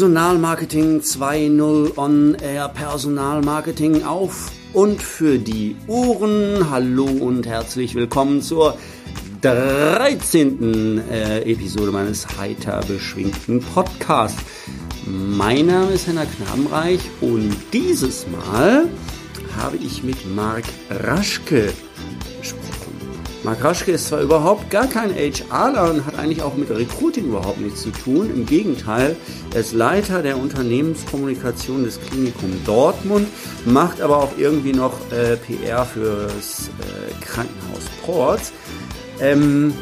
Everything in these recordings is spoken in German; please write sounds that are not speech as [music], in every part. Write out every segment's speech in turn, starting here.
Personalmarketing 2.0 on Air Personalmarketing auf und für die Ohren. Hallo und herzlich willkommen zur 13. Äh, Episode meines heiter beschwingten Podcasts. Mein Name ist Henna Knabenreich und dieses Mal habe ich mit Marc Raschke Mark Raschke ist zwar überhaupt gar kein HRler und hat eigentlich auch mit Recruiting überhaupt nichts zu tun. Im Gegenteil, er ist Leiter der Unternehmenskommunikation des Klinikum Dortmund, macht aber auch irgendwie noch äh, PR fürs äh, Krankenhaus Ports. Ähm,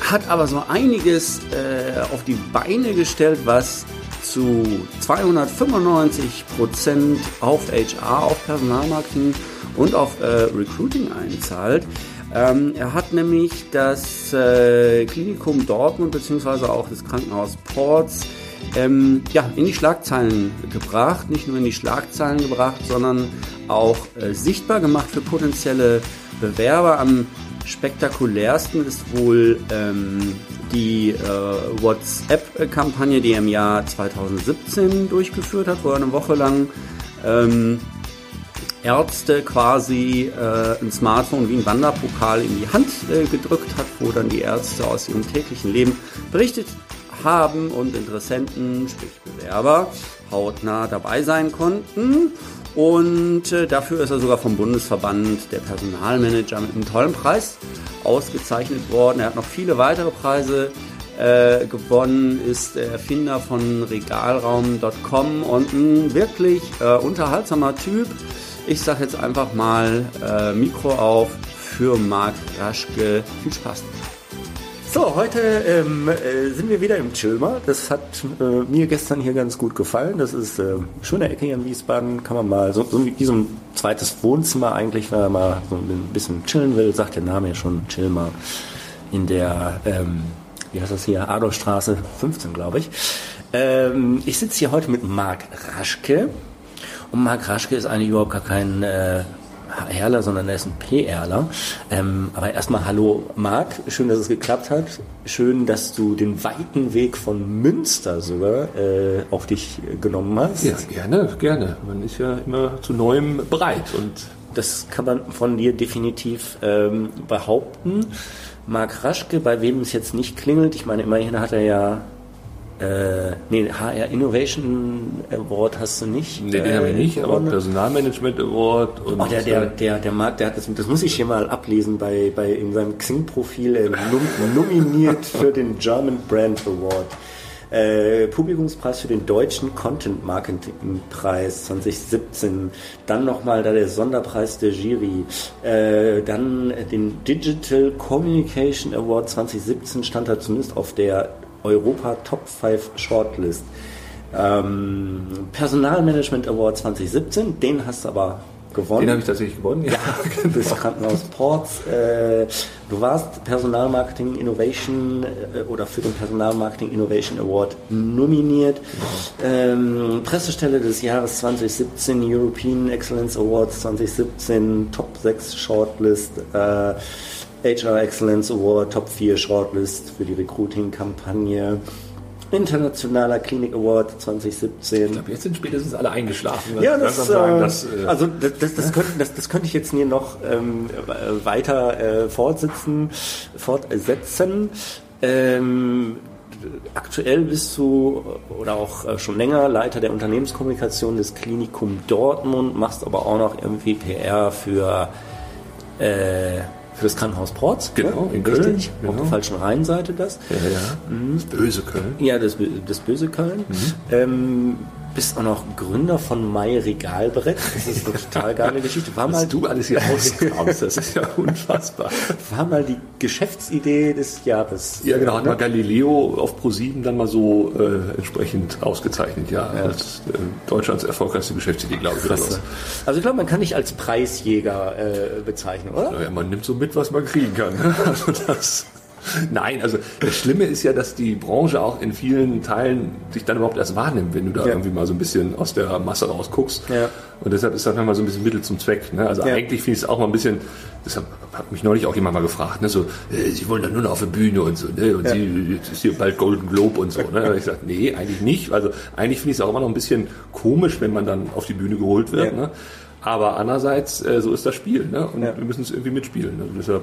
hat aber so einiges äh, auf die Beine gestellt, was zu 295 Prozent auf HR, auf Personalmarketing und auf äh, Recruiting einzahlt. Ähm, er hat nämlich das äh, Klinikum Dortmund beziehungsweise auch das Krankenhaus Ports ähm, ja, in die Schlagzeilen gebracht. Nicht nur in die Schlagzeilen gebracht, sondern auch äh, sichtbar gemacht für potenzielle Bewerber. Am spektakulärsten ist wohl ähm, die äh, WhatsApp-Kampagne, die er im Jahr 2017 durchgeführt hat, wo er eine Woche lang ähm, Ärzte quasi äh, ein Smartphone wie ein Wanderpokal in die Hand äh, gedrückt hat, wo dann die Ärzte aus ihrem täglichen Leben berichtet haben und Interessenten, sprich Bewerber, hautnah dabei sein konnten. Und äh, dafür ist er sogar vom Bundesverband der Personalmanager mit einem tollen Preis ausgezeichnet worden. Er hat noch viele weitere Preise äh, gewonnen, ist der Erfinder von Regalraum.com und ein wirklich äh, unterhaltsamer Typ. Ich sage jetzt einfach mal äh, Mikro auf für Marc Raschke. Viel Spaß. So, heute ähm, äh, sind wir wieder im Chilmer. Das hat äh, mir gestern hier ganz gut gefallen. Das ist äh, schöne Ecke hier in Wiesbaden. Kann man mal so, so wie so ein zweites Wohnzimmer eigentlich, wenn man mal so ein bisschen chillen will, sagt der Name ja schon Chilmer. In der, ähm, wie heißt das hier, Adolfstraße 15, glaube ich. Ähm, ich sitze hier heute mit Marc Raschke. Und Marc Raschke ist eigentlich überhaupt gar kein äh, HRler, sondern er ist ein PRler. Ähm, aber erstmal hallo Marc, schön, dass es geklappt hat. Schön, dass du den weiten Weg von Münster sogar äh, auf dich genommen hast. Ja, gerne, gerne. Man ist ja immer zu Neuem bereit. Und das kann man von dir definitiv ähm, behaupten. Marc Raschke, bei wem es jetzt nicht klingelt, ich meine, immerhin hat er ja äh, nee, HR Innovation Award hast du nicht. Nee, den habe ich nicht, aber Personalmanagement Award und. Oh, der, der, der, der Marc, der hat das, das muss ich hier mal ablesen bei, bei in seinem Xing-Profil, äh, nom, nominiert [laughs] für den German Brand Award. Äh, Publikumspreis für den deutschen Content Marketing Preis 2017, dann nochmal da der Sonderpreis der Jury, äh, dann den Digital Communication Award 2017 stand da zumindest auf der Europa Top 5 Shortlist. Ähm, Personalmanagement Award 2017, den hast du aber gewonnen. Den habe ich tatsächlich gewonnen, ja. [laughs] ja das Krankenhaus Ports. Äh, du warst Personalmarketing Innovation äh, oder für den Personalmarketing Innovation Award nominiert. Ähm, Pressestelle des Jahres 2017, European Excellence Awards 2017, Top 6 Shortlist. Äh, HR Excellence Award, Top 4 Shortlist für die Recruiting-Kampagne. Internationaler Klinik Award 2017. Ich glaube, jetzt sind spätestens alle eingeschlafen. Ja, das, sagen, das, äh, also das, das, das, könnte, das, das könnte ich jetzt hier noch ähm, weiter äh, fortsitzen, fortsetzen. Ähm, aktuell bist du oder auch äh, schon länger Leiter der Unternehmenskommunikation des Klinikum Dortmund, machst aber auch noch irgendwie PR für äh, für das Krankenhaus Porz. Genau, in Köln. Richtig, genau. auf der falschen Rheinseite das. Ja, ja. Mhm. Das böse Köln. Ja, das, das böse Köln. Mhm. Ähm, bist auch noch Gründer von Mai Regalbrett. Das ist eine total geile [laughs] Geschichte. War mal du alles hier rauskramst, das ist ja unfassbar. [laughs] War mal die Geschäftsidee des Jahres. Ja, genau, hat mal Galileo auf Pro7 dann mal so äh, entsprechend ausgezeichnet, ja. ja. Als äh, Deutschlands erfolgreichste Geschäftsidee, glaube ich. Also ich glaube, man kann dich als Preisjäger äh, bezeichnen, oder? Naja, man nimmt so mit, was man kriegen kann. [laughs] Also das [laughs] Nein, also das Schlimme ist ja, dass die Branche auch in vielen Teilen sich dann überhaupt erst wahrnimmt, wenn du da ja. irgendwie mal so ein bisschen aus der Masse rausguckst. Ja. Und deshalb ist das manchmal so ein bisschen Mittel zum Zweck. Ne? Also ja. eigentlich finde ich es auch mal ein bisschen, deshalb hat mich neulich auch jemand mal gefragt, ne, so, äh, Sie wollen dann nur noch auf der Bühne und so, ne, und. Sie, jetzt ist hier bald Golden Globe und so, ne. ich sage, nee, eigentlich nicht. Also eigentlich finde ich es auch immer noch ein bisschen komisch, wenn man dann auf die Bühne geholt wird, ne. Aber andererseits, äh, so ist das Spiel, ne, und wir müssen es irgendwie mitspielen, ne? deshalb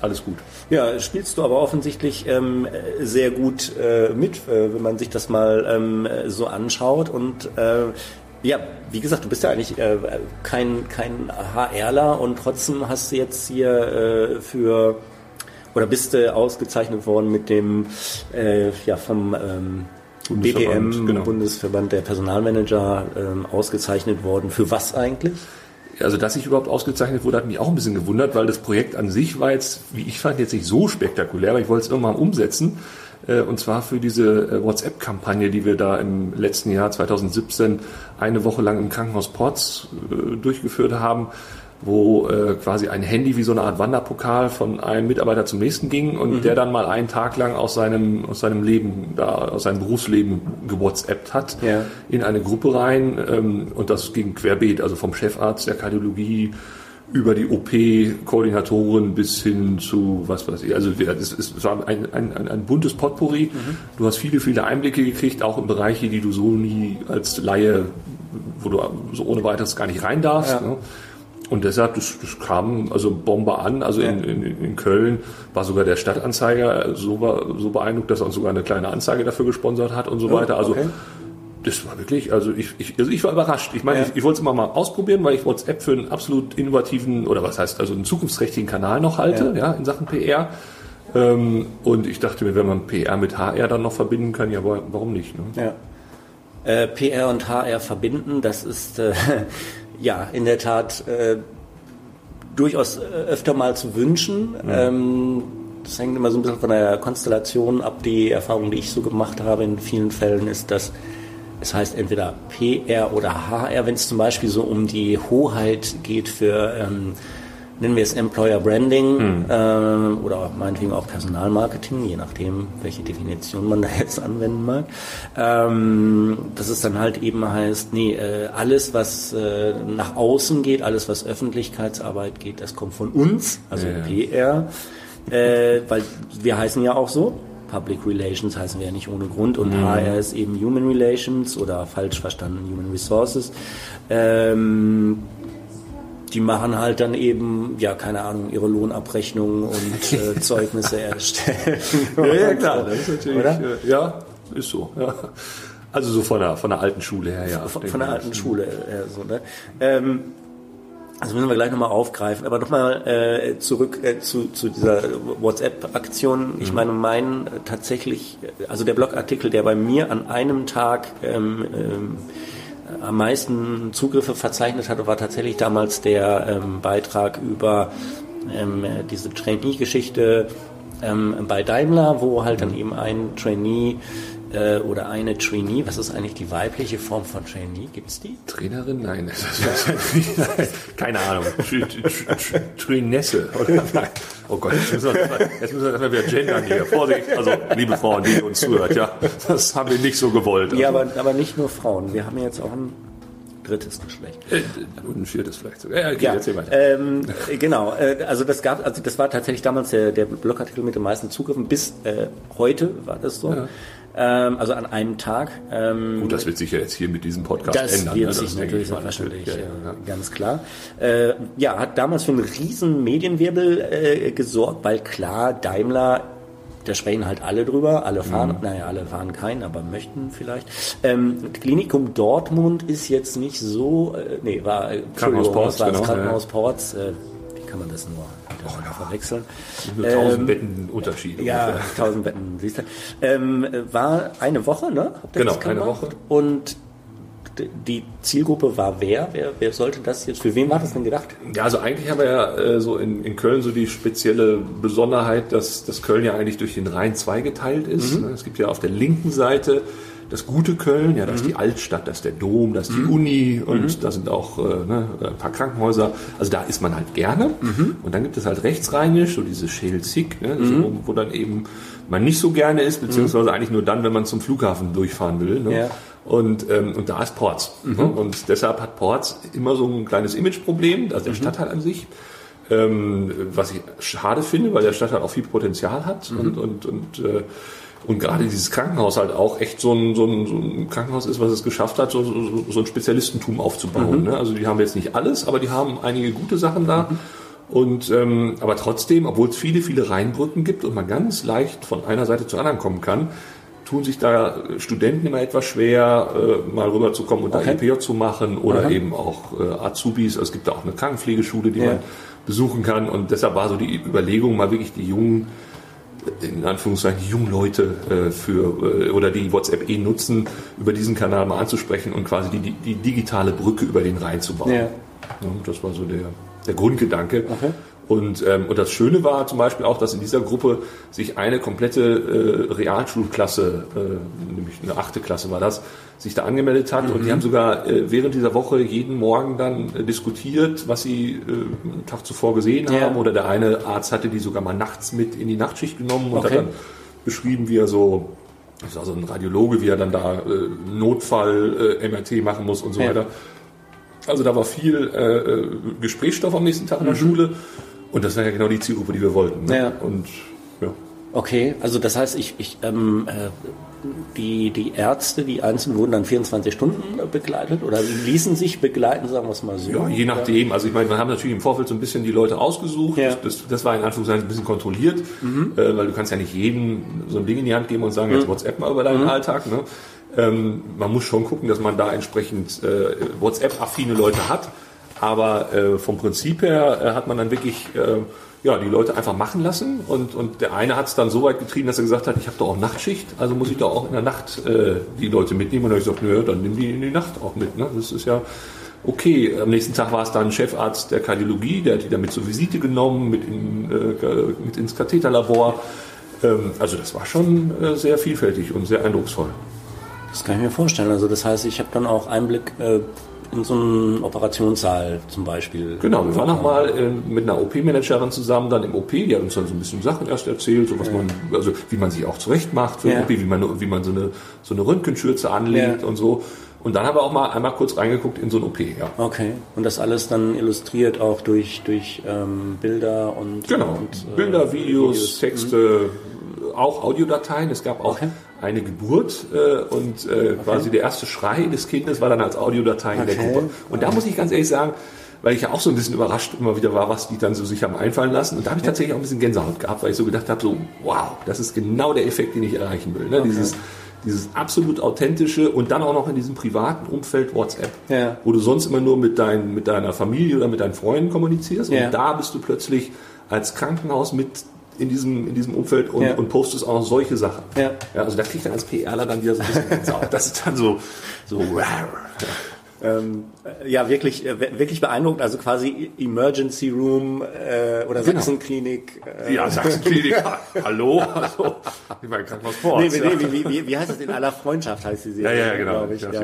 alles gut. Ja, spielst du aber offensichtlich ähm, sehr gut äh, mit, äh, wenn man sich das mal ähm, so anschaut und äh, ja, wie gesagt, du bist ja eigentlich äh, kein, kein HRler und trotzdem hast du jetzt hier äh, für oder bist du ausgezeichnet worden mit dem äh, ja vom ähm, Bundesverband, BPM, genau. Bundesverband der Personalmanager, ähm, ausgezeichnet worden. Für was eigentlich? Also, dass ich überhaupt ausgezeichnet wurde, hat mich auch ein bisschen gewundert, weil das Projekt an sich war jetzt, wie ich fand, jetzt nicht so spektakulär, aber ich wollte es irgendwann umsetzen. Äh, und zwar für diese äh, WhatsApp-Kampagne, die wir da im letzten Jahr 2017 eine Woche lang im Krankenhaus Ports äh, durchgeführt haben, wo quasi ein Handy wie so eine Art Wanderpokal von einem Mitarbeiter zum nächsten ging und mhm. der dann mal einen Tag lang aus seinem, aus seinem Leben, da, aus seinem Berufsleben gewhatsappt hat, ja. in eine Gruppe rein ähm, und das ging querbeet, also vom Chefarzt der Kardiologie über die OP-Koordinatoren bis hin zu was weiß ich. Also es, es war ein, ein, ein buntes Potpourri. Mhm. Du hast viele, viele Einblicke gekriegt, auch in Bereiche, die du so nie als Laie, wo du so ohne weiteres gar nicht rein darfst. Ja. Ne? Und deshalb, das, das kam also Bombe an. Also in, in, in Köln war sogar der Stadtanzeiger so, war, so beeindruckt, dass er uns sogar eine kleine Anzeige dafür gesponsert hat und so weiter. Also okay das war wirklich, also ich, ich, also ich war überrascht. Ich meine, ja. ich, ich wollte es immer mal ausprobieren, weil ich WhatsApp für einen absolut innovativen oder was heißt, also einen zukunftsträchtigen Kanal noch halte, ja, ja in Sachen PR. Ähm, und ich dachte mir, wenn man PR mit HR dann noch verbinden kann, ja, warum nicht? Ne? Ja. Äh, PR und HR verbinden, das ist äh, [laughs] ja in der Tat äh, durchaus äh, öfter mal zu wünschen. Mhm. Ähm, das hängt immer so ein bisschen von der Konstellation ab. Die Erfahrung, die ich so gemacht habe in vielen Fällen, ist, dass es heißt entweder PR oder HR, wenn es zum Beispiel so um die Hoheit geht für, ähm, nennen wir es Employer Branding hm. ähm, oder meinetwegen auch Personalmarketing, je nachdem, welche Definition man [laughs] da jetzt anwenden mag. Ähm, dass es dann halt eben heißt, nee, äh, alles, was äh, nach außen geht, alles, was Öffentlichkeitsarbeit geht, das kommt von uns, also ja. PR. Äh, weil wir heißen ja auch so. Public Relations heißen wir ja nicht ohne Grund und mhm. HR ist eben Human Relations oder falsch verstanden Human Resources. Ähm, die machen halt dann eben, ja, keine Ahnung, ihre Lohnabrechnungen und äh, [laughs] Zeugnisse erstellen. [laughs] ja, ja, klar, das ist natürlich, Oder? Äh, ja, ist so, ja. Also so von der, von der alten Schule her, ja. Von, von der alten Schule her, so, ne? Ähm, also müssen wir gleich nochmal aufgreifen. Aber nochmal äh, zurück äh, zu, zu dieser WhatsApp-Aktion. Ich mhm. meine, mein äh, tatsächlich, also der Blogartikel, der bei mir an einem Tag ähm, ähm, am meisten Zugriffe verzeichnet hatte, war tatsächlich damals der ähm, Beitrag über ähm, diese Trainee-Geschichte ähm, bei Daimler, wo halt dann eben ein Trainee äh, oder eine Trainee. Was ist eigentlich die weibliche Form von Trainee? Gibt es die? Trainerin? Nein. [laughs] Keine Ahnung. Trainesse. Oh Gott, jetzt müssen, wir, jetzt müssen wir erstmal wieder gendern hier. Vorsicht, also liebe Frauen, die uns zuhört, ja, das haben wir nicht so gewollt. Also. Ja, aber, aber nicht nur Frauen. Wir haben jetzt auch ein drittes Geschlecht. Äh, und ein viertes vielleicht sogar. Ja, okay, ja, erzähl weiter. Ähm, genau, äh, also das gab, also das war tatsächlich damals der, der Blogartikel mit den meisten Zugriffen. Bis äh, heute war das so. Ja also an einem Tag. Ähm, Gut, das wird sich ja jetzt hier mit diesem Podcast das ändern. Wird ne? sich das natürlich selbstverständlich, ja, ja. ganz klar. Äh, ja, hat damals für einen riesen Medienwirbel äh, gesorgt, weil klar, Daimler da sprechen halt alle drüber, alle fahren, mhm. naja, alle fahren keinen, aber möchten vielleicht. Ähm, Klinikum Dortmund ist jetzt nicht so, äh, nee, war, Krankenhaus Ports, genau, Krankenhaus. Ports, äh, wie kann man das nur oh, verwechseln. Nur tausend ähm, Betten Unterschied. Ja, [laughs] tausend Betten, siehst du. Ähm, war eine Woche, ne? genau, eine Woche. Und die Zielgruppe war wer? wer? Wer sollte das jetzt, für wen war das denn gedacht? Ja, also eigentlich haben wir ja äh, so in, in Köln so die spezielle Besonderheit, dass, dass Köln ja eigentlich durch den Rhein zweigeteilt ist. Mhm. Es gibt ja auf der linken Seite das gute Köln, ja, da ist mhm. die Altstadt, da ist der Dom, da ist die mhm. Uni und mhm. da sind auch äh, ne, ein paar Krankenhäuser. Also da ist man halt gerne. Mhm. Und dann gibt es halt rechtsrheinisch, so diese Schelsig, ne, mhm. wo, dann eben man nicht so gerne ist, beziehungsweise eigentlich nur dann, wenn man zum Flughafen durchfahren will. Ne? Ja. Und, ähm, und da ist Ports. Ne? Und deshalb hat Ports immer so ein kleines Imageproblem, also der Stadtteil an sich. Ähm, was ich schade finde, weil der Stadtteil auch viel Potenzial hat Mhm. und, und, und, äh, und gerade dieses Krankenhaus halt auch echt so ein, so ein, so ein Krankenhaus ist, was es geschafft hat, so, so, so ein Spezialistentum aufzubauen. Ne? Also die haben jetzt nicht alles, aber die haben einige gute Sachen da. Und ähm, aber trotzdem, obwohl es viele, viele Rheinbrücken gibt und man ganz leicht von einer Seite zur anderen kommen kann, tun sich da Studenten immer etwas schwer, äh, mal rüberzukommen und Okay. da EPJ zu machen oder Aha. eben auch äh, Azubis. Also es gibt da auch eine Krankenpflegeschule, die Ja. man besuchen kann. Und deshalb war so die Überlegung, mal wirklich die jungen, in Anführungszeichen, die jungen Leute äh, für äh, oder die WhatsApp eh nutzen, über diesen Kanal mal anzusprechen und quasi die, die, digitale Brücke über den Rhein zu bauen. Ja. Ja, das war so der, der Grundgedanke. Okay. Und, ähm, und das Schöne war zum Beispiel auch, dass in dieser Gruppe sich eine komplette äh, Realschulklasse, äh, nämlich eine achte Klasse war das, sich da angemeldet hat. Mhm. Und die haben sogar äh, während dieser Woche jeden Morgen dann äh, diskutiert, was sie äh, einen Tag zuvor gesehen Ja. haben. Oder der eine Arzt hatte die sogar mal nachts mit in die Nachtschicht genommen und Okay. hat dann beschrieben, wie er so, das war so ein Radiologe, wie er dann da äh, Notfall äh, MRT machen muss und so Ja. weiter. Also da war viel äh, äh, Gesprächsstoff am nächsten Tag in der Schule. Und das war ja genau die Zielgruppe, die wir wollten. Ne? Mhm. Ja. Und ja. Okay, also das heißt, ich, ich ähm, äh, die, die Ärzte, die Einzelnen wurden dann 24 Stunden äh, begleitet oder ließen sich begleiten, sagen wir es mal so. Ja, je nachdem. Also ich meine, wir haben natürlich im Vorfeld so ein bisschen die Leute ausgesucht. Ja. Das, das war in Anführungszeichen ein bisschen kontrolliert, äh, weil du kannst ja nicht jedem so ein Ding in die Hand geben und sagen, jetzt WhatsApp mal über deinen Alltag. Ne? Ähm, man muss schon gucken, dass man da entsprechend äh, WhatsApp-affine Leute hat. Aber äh, vom Prinzip her äh, hat man dann wirklich äh, ja, die Leute einfach machen lassen. Und, und der eine hat es dann so weit getrieben, dass er gesagt hat, ich habe doch auch Nachtschicht, also muss ich doch auch in der Nacht äh, die Leute mitnehmen. Und dann habe ich gesagt, nö, dann nimm die in die Nacht auch mit. Ne? Das ist ja okay. Am nächsten Tag war es dann Chefarzt der Kardiologie, der hat die dann mit zur Visite genommen, mit, in, äh, mit ins Katheterlabor. Ähm, also das war schon äh, sehr vielfältig und sehr eindrucksvoll. Das kann ich mir vorstellen. Also das heißt, ich habe dann auch Einblick äh, in so einen Operationssaal zum Beispiel. Genau, wir waren nochmal äh, mit einer OP-Managerin zusammen dann im OP, die hat uns dann so ein bisschen Sachen erst erzählt, so was man, also wie man sich auch zurecht macht für Ja. OP, wie man, wie man so eine, so eine Röntgenschürze anlegt Ja. und so. Und dann haben wir auch mal einmal kurz reingeguckt in so ein OP, ja. Okay. Und das alles dann illustriert auch durch, durch ähm, Bilder und, Genau, und äh, Bilder, Videos, Texte, auch Audiodateien. Es gab auch Okay. Eine Geburt äh, und äh, quasi der erste Schrei des Kindes war dann als Audiodatei in der Okay. Gruppe. Und da muss ich ganz ehrlich sagen, weil ich ja auch so ein bisschen überrascht immer wieder war, was die dann so sich haben einfallen lassen. Und da habe ich tatsächlich auch ein bisschen Gänsehaut gehabt, weil ich so gedacht habe, so, wow, das ist genau der Effekt, den ich erreichen will. Ne? Dieses, dieses absolut authentische und dann auch noch in diesem privaten Umfeld WhatsApp, Ja. wo du sonst immer nur mit, dein, mit deiner Familie oder mit deinen Freunden kommunizierst. Ja. Und da bist du plötzlich als Krankenhaus mit in diesem, in diesem Umfeld und, Ja. und postest auch noch solche Sachen. Ja. Ja, also da kriegt dann als PRler dann wieder so ein bisschen Gänsehaut. Das ist dann so, so, [laughs] rar. Ähm, äh, ja, wirklich, äh, wirklich beeindruckend. Also quasi Emergency Room äh, oder Genau. Sachsenklinik. Äh, ja, Sachsenklinik, [laughs] hallo, also, ich meine Krankenhaus Ports, Nee, ja. nee, wie, wie, wie, wie heißt das? In aller Freundschaft heißt die Ja, Serie. ja, genau. glaub Ich, Ja, ja.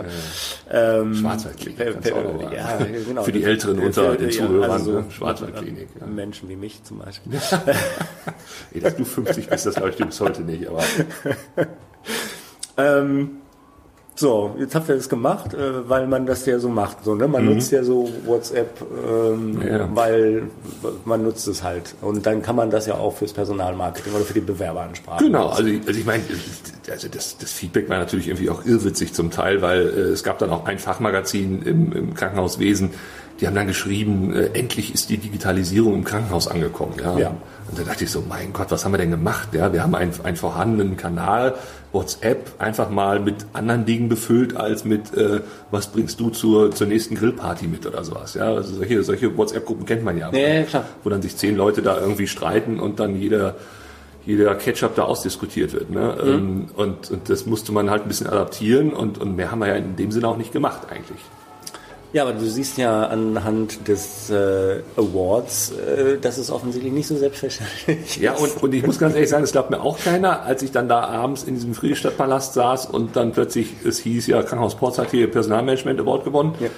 ja, Ähm, Schwarzwaldklinik, ja, genau. Für die Älteren unter den ja, Zuhörern, also so ne? Schwarzwaldklinik, ja. Menschen wie mich zum Beispiel. [laughs] Ey, dass du 50 bist, das glaube ich dir bis heute nicht, aber [laughs] ähm, so, jetzt habt ihr das gemacht, äh, weil man das ja so macht. So, ne? Man nutzt ja so WhatsApp, ähm, Mhm. Ja. weil man nutzt es halt. Und dann kann man das ja auch fürs Personalmarketing oder für die Bewerberansprache. Genau, also ich, also ich meine, also das, das Feedback war natürlich irgendwie auch irrwitzig zum Teil, weil äh, es gab dann auch ein Fachmagazin im, im Krankenhauswesen, die haben dann geschrieben, äh, endlich ist die Digitalisierung im Krankenhaus angekommen. Ja? Ja. Und da dachte ich so, mein Gott, was haben wir denn gemacht? Ja, wir haben einen, einen vorhandenen Kanal, WhatsApp, einfach mal mit anderen Dingen befüllt, als mit, äh, was bringst du zur, zur nächsten Grillparty mit oder sowas. Ja, also solche, solche WhatsApp-Gruppen kennt man ja. Ja, ja, klar. Wo dann sich zehn Leute da irgendwie streiten und dann jeder jeder Ketchup da ausdiskutiert wird. Ne? Mhm. Ähm, Und, und das musste man halt ein bisschen adaptieren und, und mehr haben wir ja in dem Sinne auch nicht gemacht eigentlich. Ja, aber du siehst ja anhand des äh, Awards, äh, dass es offensichtlich nicht so selbstverständlich Ja, ist. und, und ich muss ganz ehrlich sagen, das glaubt mir auch keiner, als ich dann da abends in diesem Friedrichstadtpalast saß und dann plötzlich, es hieß ja, Krankenhaus Ports hat hier Personalmanagement Award gewonnen. Ja.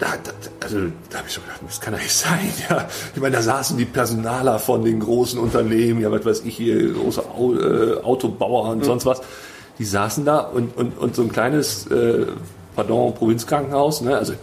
Da, da, also, da habe ich so gedacht, das kann doch nicht sein. Ja. Ich meine, da saßen die Personaler von den großen Unternehmen, ja, was weiß ich hier, große Au, äh, Autobauer und sonst was. Die saßen da und, und, und so ein kleines äh, pardon, Provinzkrankenhaus, ne? also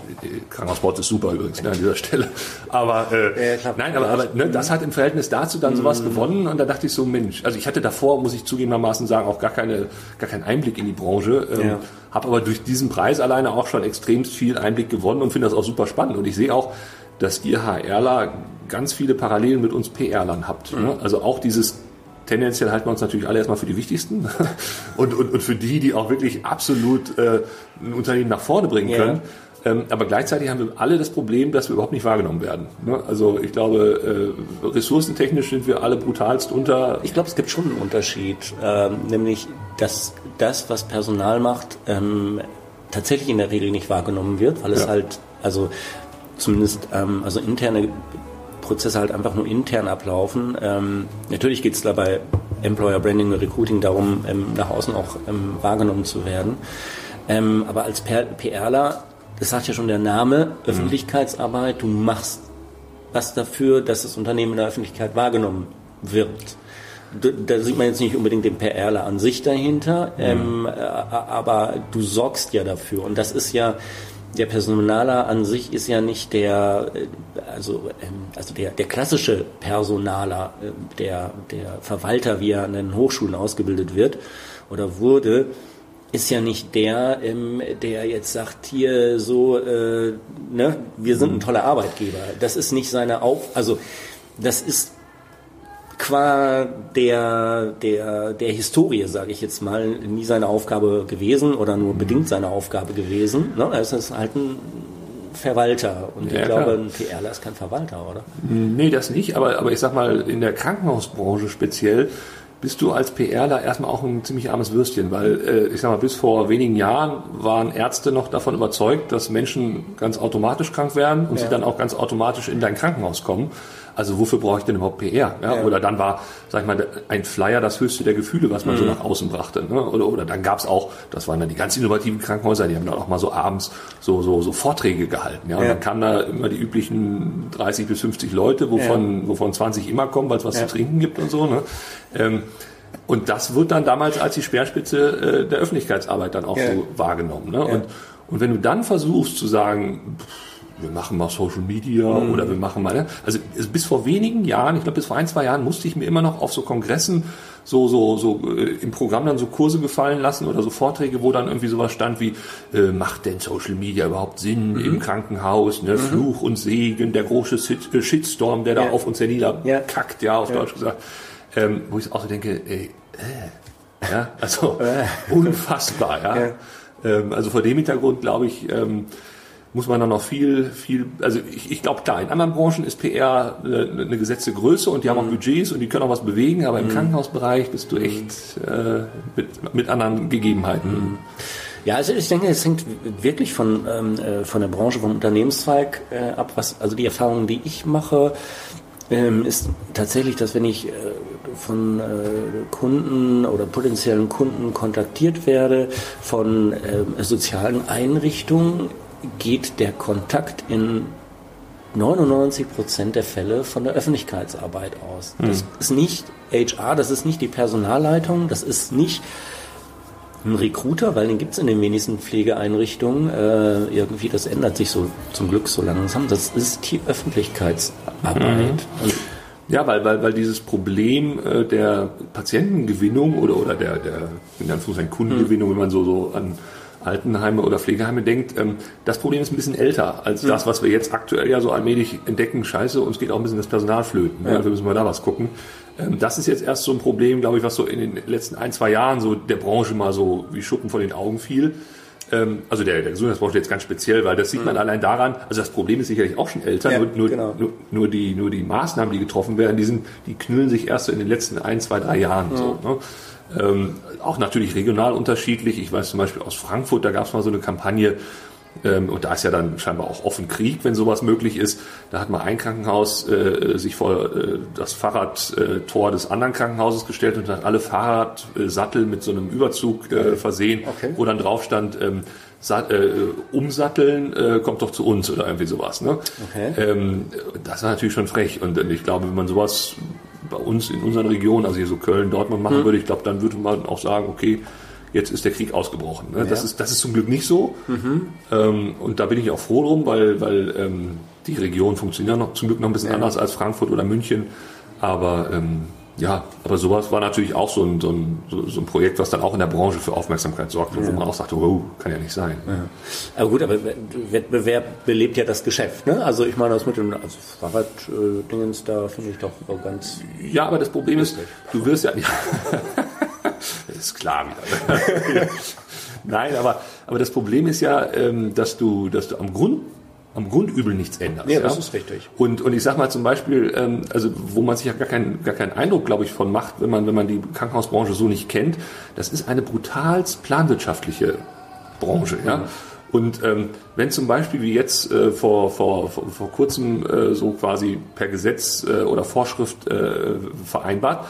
Krankenhauswort ist super übrigens ne, an dieser Stelle, [laughs] aber äh, ja, nein, aber, aber ne, das hat im Verhältnis dazu dann sowas mhm. gewonnen und da dachte ich so, Mensch, also ich hatte davor, muss ich zugegebenermaßen sagen, auch gar keine, gar keinen Einblick in die Branche, ähm, ja. habe aber durch diesen Preis alleine auch schon extrem viel Einblick gewonnen und finde das auch super spannend und ich sehe auch, dass ihr HRler ganz viele Parallelen mit uns PRlern habt. Ne? Mhm. Ne? Also auch dieses tendenziell halten wir uns natürlich alle erstmal für die wichtigsten [laughs] und, und, und für die, die auch wirklich absolut äh, ein Unternehmen nach vorne bringen ja. können. Ähm, aber gleichzeitig haben wir alle das Problem, dass wir überhaupt nicht wahrgenommen werden. Ne? Also ich glaube, äh, ressourcentechnisch sind wir alle brutalst unter. Ich glaube, es gibt schon einen Unterschied, ähm, nämlich dass das, was Personal macht, ähm, tatsächlich in der Regel nicht wahrgenommen wird, weil es halt, also zumindest ähm, also interne Prozesse halt einfach nur intern ablaufen. Ähm, natürlich geht es dabei Employer Branding und Recruiting darum, ähm, nach außen auch ähm, wahrgenommen zu werden. Ähm, aber als PRler, das sagt ja schon der Name, mhm. Öffentlichkeitsarbeit, du machst was dafür, dass das Unternehmen in der Öffentlichkeit wahrgenommen wird. Da sieht man jetzt nicht unbedingt den PRler an sich dahinter, mhm. ähm, aber du sorgst ja dafür. Und das ist ja, der Personaler an sich ist ja nicht der, äh, also, ähm, also der, der klassische Personaler, äh, der, der Verwalter, wie er an den Hochschulen ausgebildet wird oder wurde, ist ja nicht der, ähm, der jetzt sagt, hier so, äh, ne, wir sind ein toller Arbeitgeber. Das ist nicht seine Auf, also das ist qua der, der, der Historie, sage ich jetzt mal, nie seine Aufgabe gewesen oder nur bedingt seine Aufgabe gewesen. Ne? Es ist halt ein Verwalter. Und ja, ich glaube, klar. ein PRler ist kein Verwalter, oder? Nee, das nicht. Aber, aber ich sag mal, in der Krankenhausbranche speziell bist du als PRler erstmal auch ein ziemlich armes Würstchen, weil äh, ich sag mal, bis vor wenigen Jahren waren Ärzte noch davon überzeugt, dass Menschen ganz automatisch krank werden und ja. sie dann auch ganz automatisch in dein Krankenhaus kommen. Also wofür brauche ich denn überhaupt PR? Ja? ja? Oder dann war, sag ich mal, ein Flyer das höchste der Gefühle, was man mhm. so nach außen brachte. Ne? Oder, oder dann gab's auch, das waren dann die ganz innovativen Krankenhäuser, die haben dann auch mal so abends so, so, so Vorträge gehalten. Ja? Und ja. dann kamen da immer die üblichen 30 bis 50 Leute, wovon, ja. wovon 20 immer kommen, weil es was zu trinken gibt und so. Ne? Ähm, und das wird dann damals als die Speerspitze äh, der Öffentlichkeitsarbeit dann auch so wahrgenommen. Ne? Und, und wenn du dann versuchst zu sagen, pff, wir machen mal Social Media mhm. oder wir machen mal, ne? also bis vor wenigen Jahren, ich glaube bis vor ein, zwei Jahren musste ich mir immer noch auf so Kongressen so, so, so äh, im Programm dann so Kurse gefallen lassen oder so Vorträge, wo dann irgendwie sowas stand wie, äh, macht denn Social Media überhaupt Sinn mhm. im Krankenhaus, ne? Mhm. Fluch und Segen, der große äh, Shitstorm, der ja. da auf uns herniederkackt, ja. ja, auf ja. Deutsch gesagt. Ähm, wo ich auch so denke, ey, äh, ja, also [laughs] unfassbar, ja. Ähm, also vor dem Hintergrund glaube ich, ähm, muss man dann noch viel, viel, also ich, ich glaube klar, in anderen Branchen ist PR eine, eine gesetzte Größe und die haben auch mhm. Budgets und die können auch was bewegen, aber im mhm. Krankenhausbereich bist du echt äh, mit, mit anderen Gegebenheiten. Mhm. Ja, also ich denke, es hängt wirklich von, ähm, äh, von der Branche, vom Unternehmenszweig äh, ab, was, also die Erfahrungen, die ich mache, ähm, ist tatsächlich, dass wenn ich äh, von äh, Kunden oder potenziellen Kunden kontaktiert werde, von äh, sozialen Einrichtungen, geht der Kontakt in 99 Prozent der Fälle von der Öffentlichkeitsarbeit aus. Das hm. ist nicht HR, das ist nicht die Personalleitung, das ist nicht ein Recruiter, weil den gibt es in den wenigsten Pflegeeinrichtungen. Äh, irgendwie, das ändert sich so zum Glück so langsam. Das ist die Öffentlichkeitsarbeit. Mhm. Ja, weil, weil, weil dieses Problem äh, der Patientengewinnung oder, oder der, der in Anführungszeichen Kundengewinnung, mhm. wenn man so, so an Altenheime oder Pflegeheime denkt, ähm, das Problem ist ein bisschen älter als mhm. das, was wir jetzt aktuell ja so allmählich entdecken. Scheiße, uns geht auch ein bisschen das Personal flöten. Ja. Ja, wir müssen mal da was gucken. Ähm, das ist jetzt erst so ein Problem, glaube ich, was so in den letzten ein, zwei Jahren so der Branche mal so wie Schuppen von den Augen fiel. Ähm, also der, der Gesundheitsbranche jetzt ganz speziell, weil das sieht man mhm. allein daran, also das Problem ist sicherlich auch schon älter, ja, nur, nur, genau. nur, nur, die, nur die Maßnahmen, die getroffen werden, die, sind, die knüllen sich erst so in den letzten ein, zwei, drei Jahren mhm. so. Ne? Ähm, auch natürlich regional unterschiedlich. Ich weiß zum Beispiel aus Frankfurt, da gab es mal so eine Kampagne, ähm, und da ist ja dann scheinbar auch offen Krieg, wenn sowas möglich ist. Da hat mal ein Krankenhaus äh, sich vor äh, das Fahrradtor des anderen Krankenhauses gestellt und hat alle Fahrradsattel mit so einem Überzug äh, versehen, okay. wo dann drauf stand, ähm, äh, umsatteln, äh, kommt doch zu uns oder irgendwie sowas. Ne? Okay. Ähm, das war natürlich schon frech. Und äh, ich glaube, wenn man sowas bei uns in unseren Regionen, also hier so Köln, Dortmund machen mhm. würde, ich glaube, dann würde man auch sagen, okay, jetzt ist der Krieg ausgebrochen. Ne? Ja. Das, ist, das ist zum Glück nicht so. Mhm. Ähm, und da bin ich auch froh drum, weil, weil ähm, die Region funktioniert noch zum Glück noch ein bisschen ja. anders als Frankfurt oder München. Aber ähm, ja, aber sowas war natürlich auch so ein, so, ein, so ein Projekt, was dann auch in der Branche für Aufmerksamkeit sorgte, ja. wo man auch sagte, wow, kann ja nicht sein. Ja. Aber gut, aber Wettbewerb belebt ja das Geschäft, ne? Also ich meine, das mit dem also Fahrraddingens äh, da finde ich doch ganz. Ja, aber das Problem ist, du wirst ja. das [laughs] ist klar wieder. [laughs] Nein, aber, aber das Problem ist ja, ähm, dass du, dass du am Grund am Grundübel nichts ändert. Ja, das ist richtig. Und, und ich sag mal zum Beispiel, ähm, also wo man sich ja gar keinen, gar keinen Eindruck, glaube ich, von macht, wenn man, wenn man die Krankenhausbranche so nicht kennt, das ist eine brutalst planwirtschaftliche Branche, ja. Mhm. Und ähm, wenn zum Beispiel wie jetzt äh, vor, vor, vor, vor kurzem äh, so quasi per Gesetz äh, oder Vorschrift äh, vereinbart,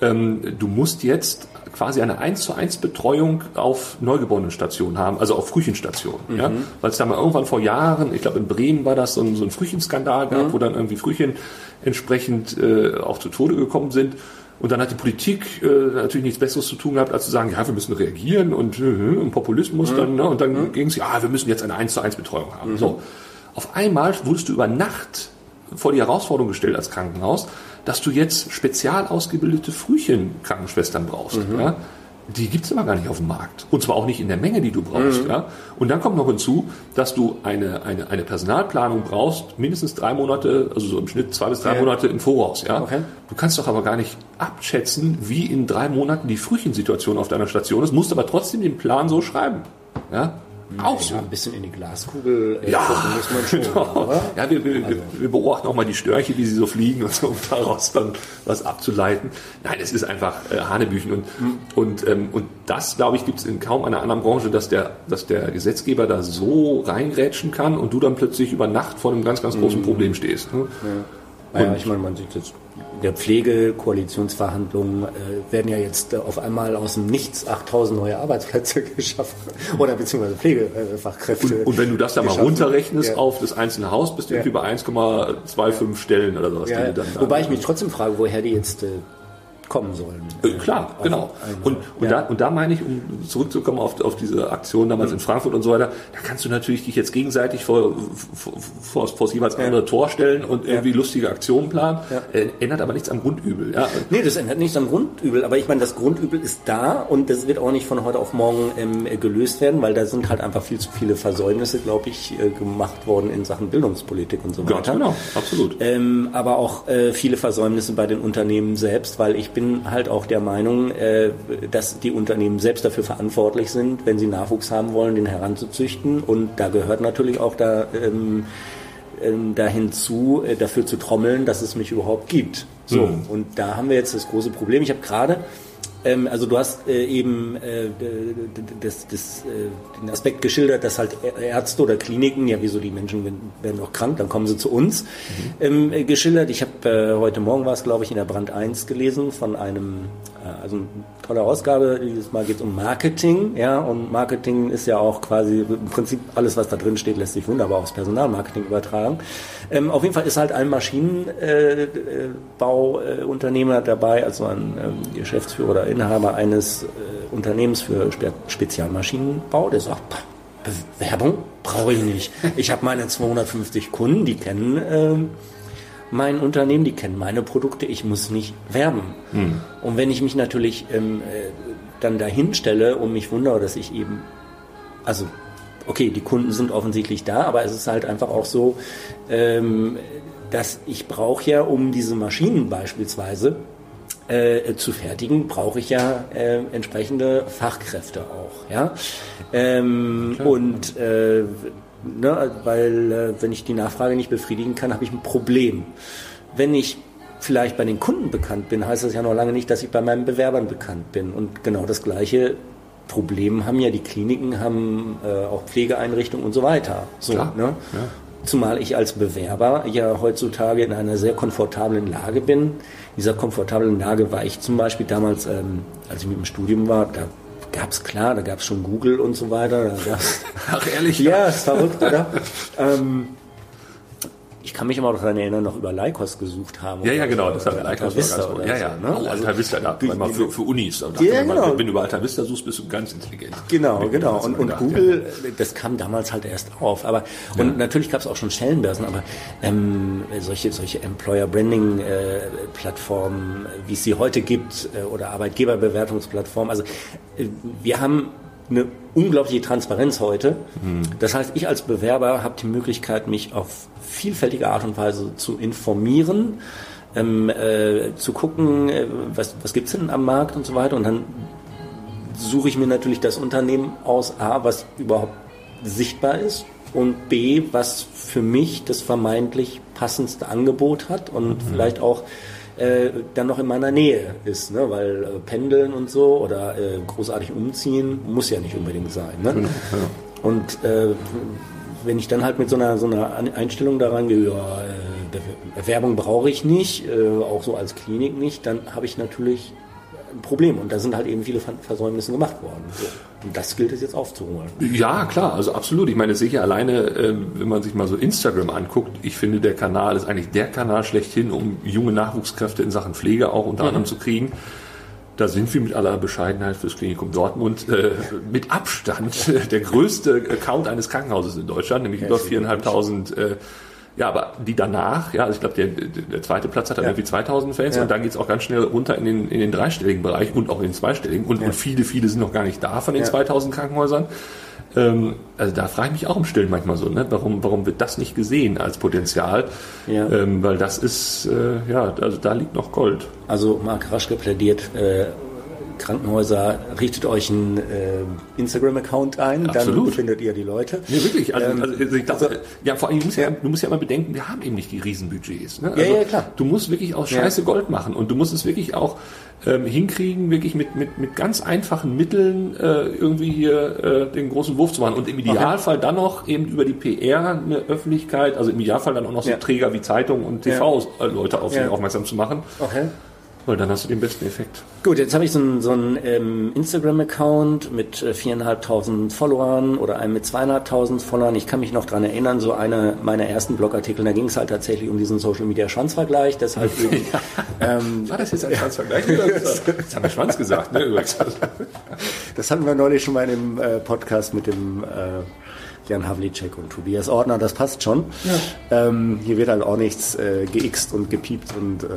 ähm, du musst jetzt quasi eine 1 zu 1 Betreuung auf Neugeborenenstationen haben, also auf Frühchenstationen. Mhm. Ja? Weil es da mal irgendwann vor Jahren, ich glaube in Bremen war das so ein, so ein Frühchenskandal gab, mhm. wo dann irgendwie Frühchen entsprechend äh, auch zu Tode gekommen sind. Und dann hat die Politik äh, natürlich nichts Besseres zu tun gehabt, als zu sagen, ja, wir müssen reagieren und, äh, und Populismus mhm. dann. Ne? Und dann mhm. ging es, ja, wir müssen jetzt eine 1 zu 1 Betreuung haben. Mhm. So. Auf einmal wurdest du über Nacht vor die Herausforderung gestellt als Krankenhaus, dass du jetzt spezial ausgebildete Frühchenkrankenschwestern brauchst. Mhm. Ja? Die gibt's aber gar nicht auf dem Markt. Und zwar auch nicht in der Menge, die du brauchst. Mhm. Ja? Und dann kommt noch hinzu, dass du eine, eine, eine Personalplanung brauchst, mindestens drei Monate, also so im Schnitt zwei bis drei ja. Monate im Voraus. Ja? Okay. Du kannst doch aber gar nicht abschätzen, wie in drei Monaten die Frühchensituation auf deiner Station ist, musst aber trotzdem den Plan so schreiben. Ja? Auch so. ein bisschen in die Glaskugel äh, ja, muss man schon. [laughs] Genau. Ja, wir, wir, also. wir, beobachten auch mal die Störche, wie sie so fliegen und so, um [laughs] daraus dann was abzuleiten. Nein, es ist einfach äh, Hanebüchen. Und, mhm. und, ähm, und das, glaube ich, gibt es in kaum einer anderen Branche, dass der, dass der Gesetzgeber da so reingrätschen kann und du dann plötzlich über Nacht vor einem ganz, ganz großen mhm. Problem stehst. Ne? Ja. ja, ich meine, man sieht jetzt der Pflegekoalitionsverhandlungen äh, werden ja jetzt äh, auf einmal aus dem Nichts 8000 neue Arbeitsplätze [laughs] geschaffen oder beziehungsweise Pflegefachkräfte. Und, und, wenn du das dann mal runterrechnest ja. auf das einzelne Haus, bist du ja. über 1,25 Stellen oder sowas. Ja, Wobei ich mich trotzdem frage, woher die jetzt äh, kommen sollen. Äh, klar, genau. Und, und, ja. da, und da meine ich, um zurückzukommen auf, auf diese Aktion damals mhm. in Frankfurt und so weiter, da kannst du natürlich dich jetzt gegenseitig vor, vor, vor, vor jeweils andere Tor stellen und irgendwie lustige Aktionen planen. Äh, ändert aber nichts am Grundübel. Ja. Nee, das ändert nichts am Grundübel, aber ich meine, das Grundübel ist da und das wird auch nicht von heute auf morgen ähm, gelöst werden, weil da sind halt einfach viel zu viele Versäumnisse, glaube ich, äh, gemacht worden in Sachen Bildungspolitik und so weiter. Ja, genau, absolut. Ähm, aber auch äh, viele Versäumnisse bei den Unternehmen selbst, weil ich bin halt auch der Meinung, äh, dass die Unternehmen selbst dafür verantwortlich sind, wenn sie Nachwuchs haben wollen, den heranzuzüchten. Und da gehört natürlich auch da, ähm, ähm, da hinzu, äh, dafür zu trommeln, dass es mich überhaupt gibt. So, mhm. und da haben wir jetzt das große Problem. Ich habe gerade ähm, also du hast äh, eben äh, das, das, äh, den Aspekt geschildert, dass halt Ärzte oder Kliniken, ja wieso die Menschen werden doch krank, dann kommen sie zu uns, mhm. ähm, geschildert. Ich habe äh, heute Morgen war es, glaube ich, in der Brand 1 gelesen von einem, äh, also tolle Ausgabe, dieses Mal geht es um Marketing, ja, und Marketing ist ja auch quasi im Prinzip alles, was da drin steht, lässt sich wunderbar aufs Personalmarketing übertragen. Ähm, auf jeden Fall ist halt ein Maschinenbauunternehmer äh, dabei, also ein ähm, Geschäftsführer oder Inhaber eines äh, Unternehmens für Spe Spezialmaschinenbau, der sagt, Werbung brauche ich nicht. Ich habe meine 250 Kunden, die kennen äh, mein Unternehmen, die kennen meine Produkte, ich muss nicht werben. Hm. Und wenn ich mich natürlich ähm, äh, dann dahin stelle und mich wundere, dass ich eben, also okay, die Kunden sind offensichtlich da, aber es ist halt einfach auch so, ähm, dass ich brauche ja, um diese Maschinen beispielsweise äh, zu fertigen, brauche ich ja äh, entsprechende Fachkräfte auch. Ja? Ähm, und äh, ne, weil äh, wenn ich die Nachfrage nicht befriedigen kann, habe ich ein Problem. Wenn ich vielleicht bei den Kunden bekannt bin, heißt das ja noch lange nicht, dass ich bei meinen Bewerbern bekannt bin. Und genau das Gleiche Problem haben ja die Kliniken, haben äh, auch Pflegeeinrichtungen und so weiter. So, Klar, ne? Ja. Zumal ich als Bewerber ja heutzutage in einer sehr komfortablen Lage bin. In dieser komfortablen Lage war ich zum Beispiel damals, ähm, als ich mit dem Studium war, da gab es klar, da gab es schon Google und so weiter. [laughs] Ach ehrlich? Ja, ist verrückt, oder? [laughs] ähm, ich kann mich immer noch daran erinnern, noch über Lycos gesucht haben. Ja, ja, genau, das hat Lycos Vista ganz gut. Ja, ja, ne? oh, Alta Vista, da die, mal für, für Unis. Da ja, genau. mal, wenn du über Alta Vista suchst, bist du ganz intelligent. Genau, genau. Und, und Google, ja. das kam damals halt erst auf. Aber und ja. natürlich gab es auch schon Stellenbörsen, aber ähm, solche solche Employer Branding äh, Plattformen, wie es sie heute gibt, äh, oder Arbeitgeberbewertungsplattformen. Also äh, wir haben eine unglaubliche Transparenz heute. Mhm. Das heißt, ich als Bewerber habe die Möglichkeit, mich auf vielfältige Art und Weise zu informieren, ähm, äh, zu gucken, äh, was, was gibt's denn am Markt und so weiter. Und dann suche ich mir natürlich das Unternehmen aus, A, was überhaupt sichtbar ist und B, was für mich das vermeintlich passendste Angebot hat und mhm. vielleicht auch äh, dann noch in meiner Nähe ist, ne? weil äh, pendeln und so oder äh, großartig umziehen muss ja nicht unbedingt sein. Ne? Genau, genau. Und äh, wenn ich dann halt mit so einer, so einer Einstellung daran gehe, ja, äh, Werbung brauche ich nicht, auch so als Klinik nicht, dann habe ich natürlich ein Problem. Und da sind halt eben viele Versäumnisse gemacht worden. So. Und das gilt es jetzt aufzuholen. Ja, klar, also absolut. Ich meine, sicher alleine, äh, wenn man sich mal so Instagram anguckt, ich finde, der Kanal ist eigentlich der Kanal schlechthin, um junge Nachwuchskräfte in Sachen Pflege auch unter mhm. anderem zu kriegen. Da sind wir mit aller Bescheidenheit fürs Klinikum Dortmund äh, mit Abstand [laughs] der größte Account eines Krankenhauses in Deutschland, nämlich ja, über viereinhalbtausend äh, ja, aber die danach, ja, also ich glaube, der, der zweite Platz hat dann ja. irgendwie 2000 Fans ja. und dann geht's auch ganz schnell runter in den, in den dreistelligen Bereich und auch in den zweistelligen und, ja. und viele, viele sind noch gar nicht da von den 2000 Krankenhäusern. Ähm, also da frage ich mich auch im Stillen manchmal so, ne? warum, warum wird das nicht gesehen als Potenzial? Ja. Ähm, weil das ist, äh, ja, also da liegt noch Gold. Also Marc Raschke plädiert äh, Krankenhäuser, richtet euch einen äh, Instagram-Account ein, Absolut. dann findet ihr die Leute. Nee, wirklich. Also, ähm, also, ich dachte, also, ja, vor allem, du musst ja, du musst ja immer bedenken, wir haben eben nicht die Riesenbudgets. Ne? Also, ja, ja, klar. Du musst wirklich aus Scheiße ja. Gold machen und du musst es wirklich auch ähm, hinkriegen, wirklich mit, mit, mit ganz einfachen Mitteln äh, irgendwie hier äh, den großen Wurf zu machen und im Idealfall okay. dann noch eben über die PR eine Öffentlichkeit, also im Idealfall dann auch noch so ja. Träger wie Zeitungen und TV-Leute auf sich aufmerksam zu machen. Okay. Weil dann hast du den besten Effekt. Gut, jetzt habe ich so einen, so einen ähm, Instagram-Account mit äh, 4.500 Followern oder einem mit 2.500 Followern. Ich kann mich noch dran erinnern, so einer meiner ersten Blogartikel, da ging es halt tatsächlich um diesen Social-Media-Schwanzvergleich. Das [laughs] eben, ähm, War das jetzt ein Schwanzvergleich? [laughs] das haben wir Schwanz gesagt, ne? das hatten wir neulich schon mal in dem äh, Podcast mit dem... Äh, Jan Havlicek und Tobias Ordner, das passt schon. Ja. Ähm, hier wird halt auch nichts äh, geixt und gepiept und äh,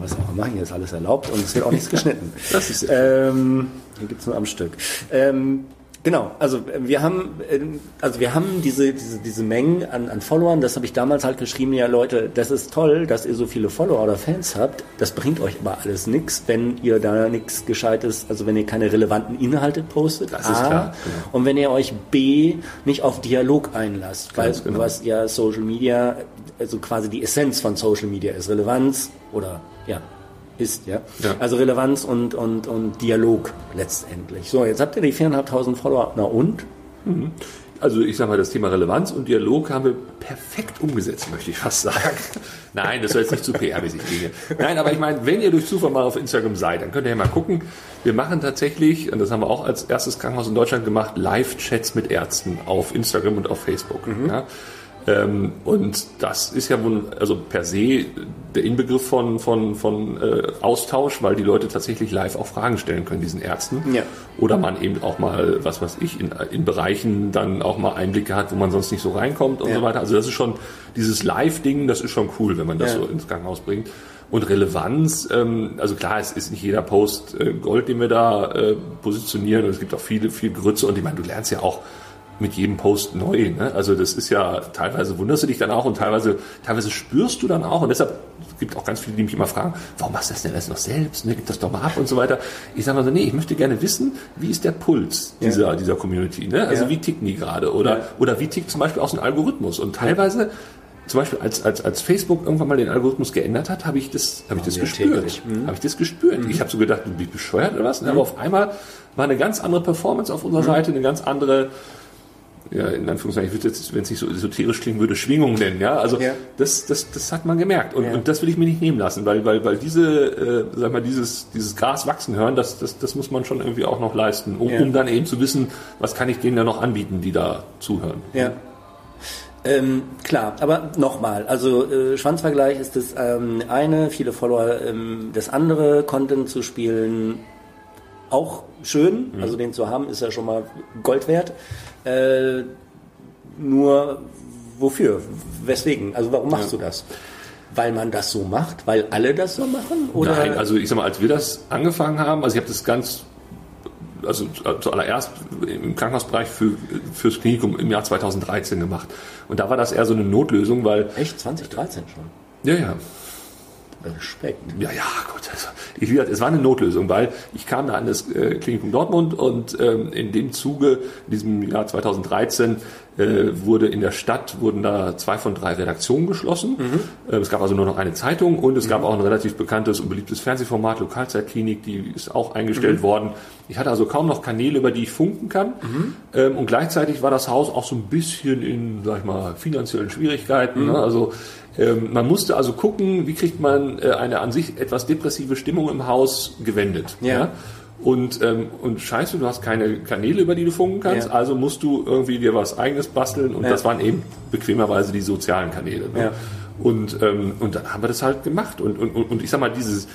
was auch immer, hier ist alles erlaubt und es wird auch nichts [laughs] geschnitten. das ist ähm, hier gibt's nur am Stück. Ähm, Genau, also äh, wir haben, äh, also wir haben diese, diese, diese Mengen an, an Followern, das habe ich damals halt geschrieben, ja Leute, das ist toll, dass ihr so viele Follower oder Fans habt, das bringt euch aber alles nichts, wenn ihr da nichts Gescheites, also wenn ihr keine relevanten Inhalte postet, das A, ist klar, genau. und wenn ihr euch B, nicht auf Dialog einlasst, weil genau. was ja Social Media, also quasi die Essenz von Social Media ist, Relevanz oder ja, ist, ja? ja. Also Relevanz und, und, und Dialog letztendlich. So, jetzt habt ihr die 4.500 Follower. Na und? Mhm. Also ich sage mal, das Thema Relevanz und Dialog haben wir perfekt umgesetzt, möchte ich fast sagen. [laughs] Nein, das soll jetzt nicht zu PR-mäßig klingen. Nein, aber ich meine, wenn ihr durch Zufall mal auf Instagram seid, dann könnt ihr ja mal gucken. Wir machen tatsächlich, und das haben wir auch als erstes Krankenhaus in Deutschland gemacht, Live-Chats mit Ärzten auf Instagram und auf Facebook. Mhm. Ja. Ähm, und das ist ja wohl, also per se der Inbegriff von, von, von äh, Austausch, weil die Leute tatsächlich live auch Fragen stellen können, diesen Ärzten. Ja. Oder man eben auch mal, was weiß ich, in, in Bereichen dann auch mal Einblicke hat, wo man sonst nicht so reinkommt und ja. so weiter. Also das ist schon, dieses Live-Ding, das ist schon cool, wenn man das ja. so ins Krankenhaus bringt. Und Relevanz, ähm, also klar, es ist nicht jeder Post äh, Gold, den wir da äh, positionieren. Und es gibt auch viele, viel Grütze. Und ich meine, du lernst ja auch mit jedem Post neu. Ne? Also das ist ja, teilweise wunderst du dich dann auch und teilweise, teilweise spürst du dann auch. Und deshalb gibt auch ganz viele, die mich immer fragen, warum machst du das denn alles noch selbst? Ne? Gib das doch mal ab und so weiter. Ich sage mal so, nee, ich möchte gerne wissen, wie ist der Puls dieser, ja. dieser Community? Ne? Also ja. wie ticken die gerade? Oder, ja. oder wie tickt zum Beispiel auch so ein Algorithmus? Und teilweise zum Beispiel als, als, als Facebook irgendwann mal den Algorithmus geändert hat, habe ich das, habe ich das gespürt. Mhm. Habe ich das gespürt. Mhm. Ich habe so gedacht, du bist bescheuert oder was? Mhm. Aber auf einmal war eine ganz andere Performance auf unserer mhm. Seite, eine ganz andere ja, in Anführungszeichen, ich würde jetzt, wenn es nicht so esoterisch klingen würde, Schwingung nennen, ja. Also ja. Das, das, das hat man gemerkt. Und, ja. und das will ich mir nicht nehmen lassen, weil, weil, weil diese, äh, sag mal, dieses, dieses Gras wachsen hören, das, das, das muss man schon irgendwie auch noch leisten, um, ja. um dann eben zu wissen, was kann ich denen da noch anbieten, die da zuhören. Ja. Ähm, klar, aber nochmal, also äh, Schwanzvergleich ist das ähm, eine, viele Follower ähm, das andere, Content zu spielen, auch schön, mhm. also den zu haben, ist ja schon mal Gold wert. Äh, nur wofür? Weswegen? Also warum machst ja. du das? Weil man das so macht? Weil alle das so machen? Oder? Nein, also ich sag mal, als wir das angefangen haben, also ich habe das ganz also zuallererst im Krankenhausbereich für, fürs Klinikum im Jahr 2013 gemacht. Und da war das eher so eine Notlösung, weil. Echt? 2013 schon? Ja, ja. Respekt. Ja, ja, gut. Also, ich, es war eine Notlösung, weil ich kam da an das äh, Klinikum Dortmund und ähm, in dem Zuge, in diesem Jahr 2013, äh, wurde in der Stadt, wurden da zwei von drei Redaktionen geschlossen. Mhm. Äh, es gab also nur noch eine Zeitung und es mhm. gab auch ein relativ bekanntes und beliebtes Fernsehformat, Lokalzeitklinik, die ist auch eingestellt mhm. worden. Ich hatte also kaum noch Kanäle, über die ich funken kann. Mhm. Ähm, und gleichzeitig war das Haus auch so ein bisschen in, sag ich mal, finanziellen Schwierigkeiten. Ne? Mhm. Also ähm, man musste also gucken, wie kriegt man äh, eine an sich etwas depressive Stimmung im Haus gewendet. Ja. ja? Und, ähm, und scheiße, du hast keine Kanäle, über die du funken kannst, ja. also musst du irgendwie dir was eigenes basteln und ja. das waren eben bequemerweise die sozialen Kanäle. Ne? Und, ähm, und dann haben wir das halt gemacht. Und, und, und ich sag mal, dieses,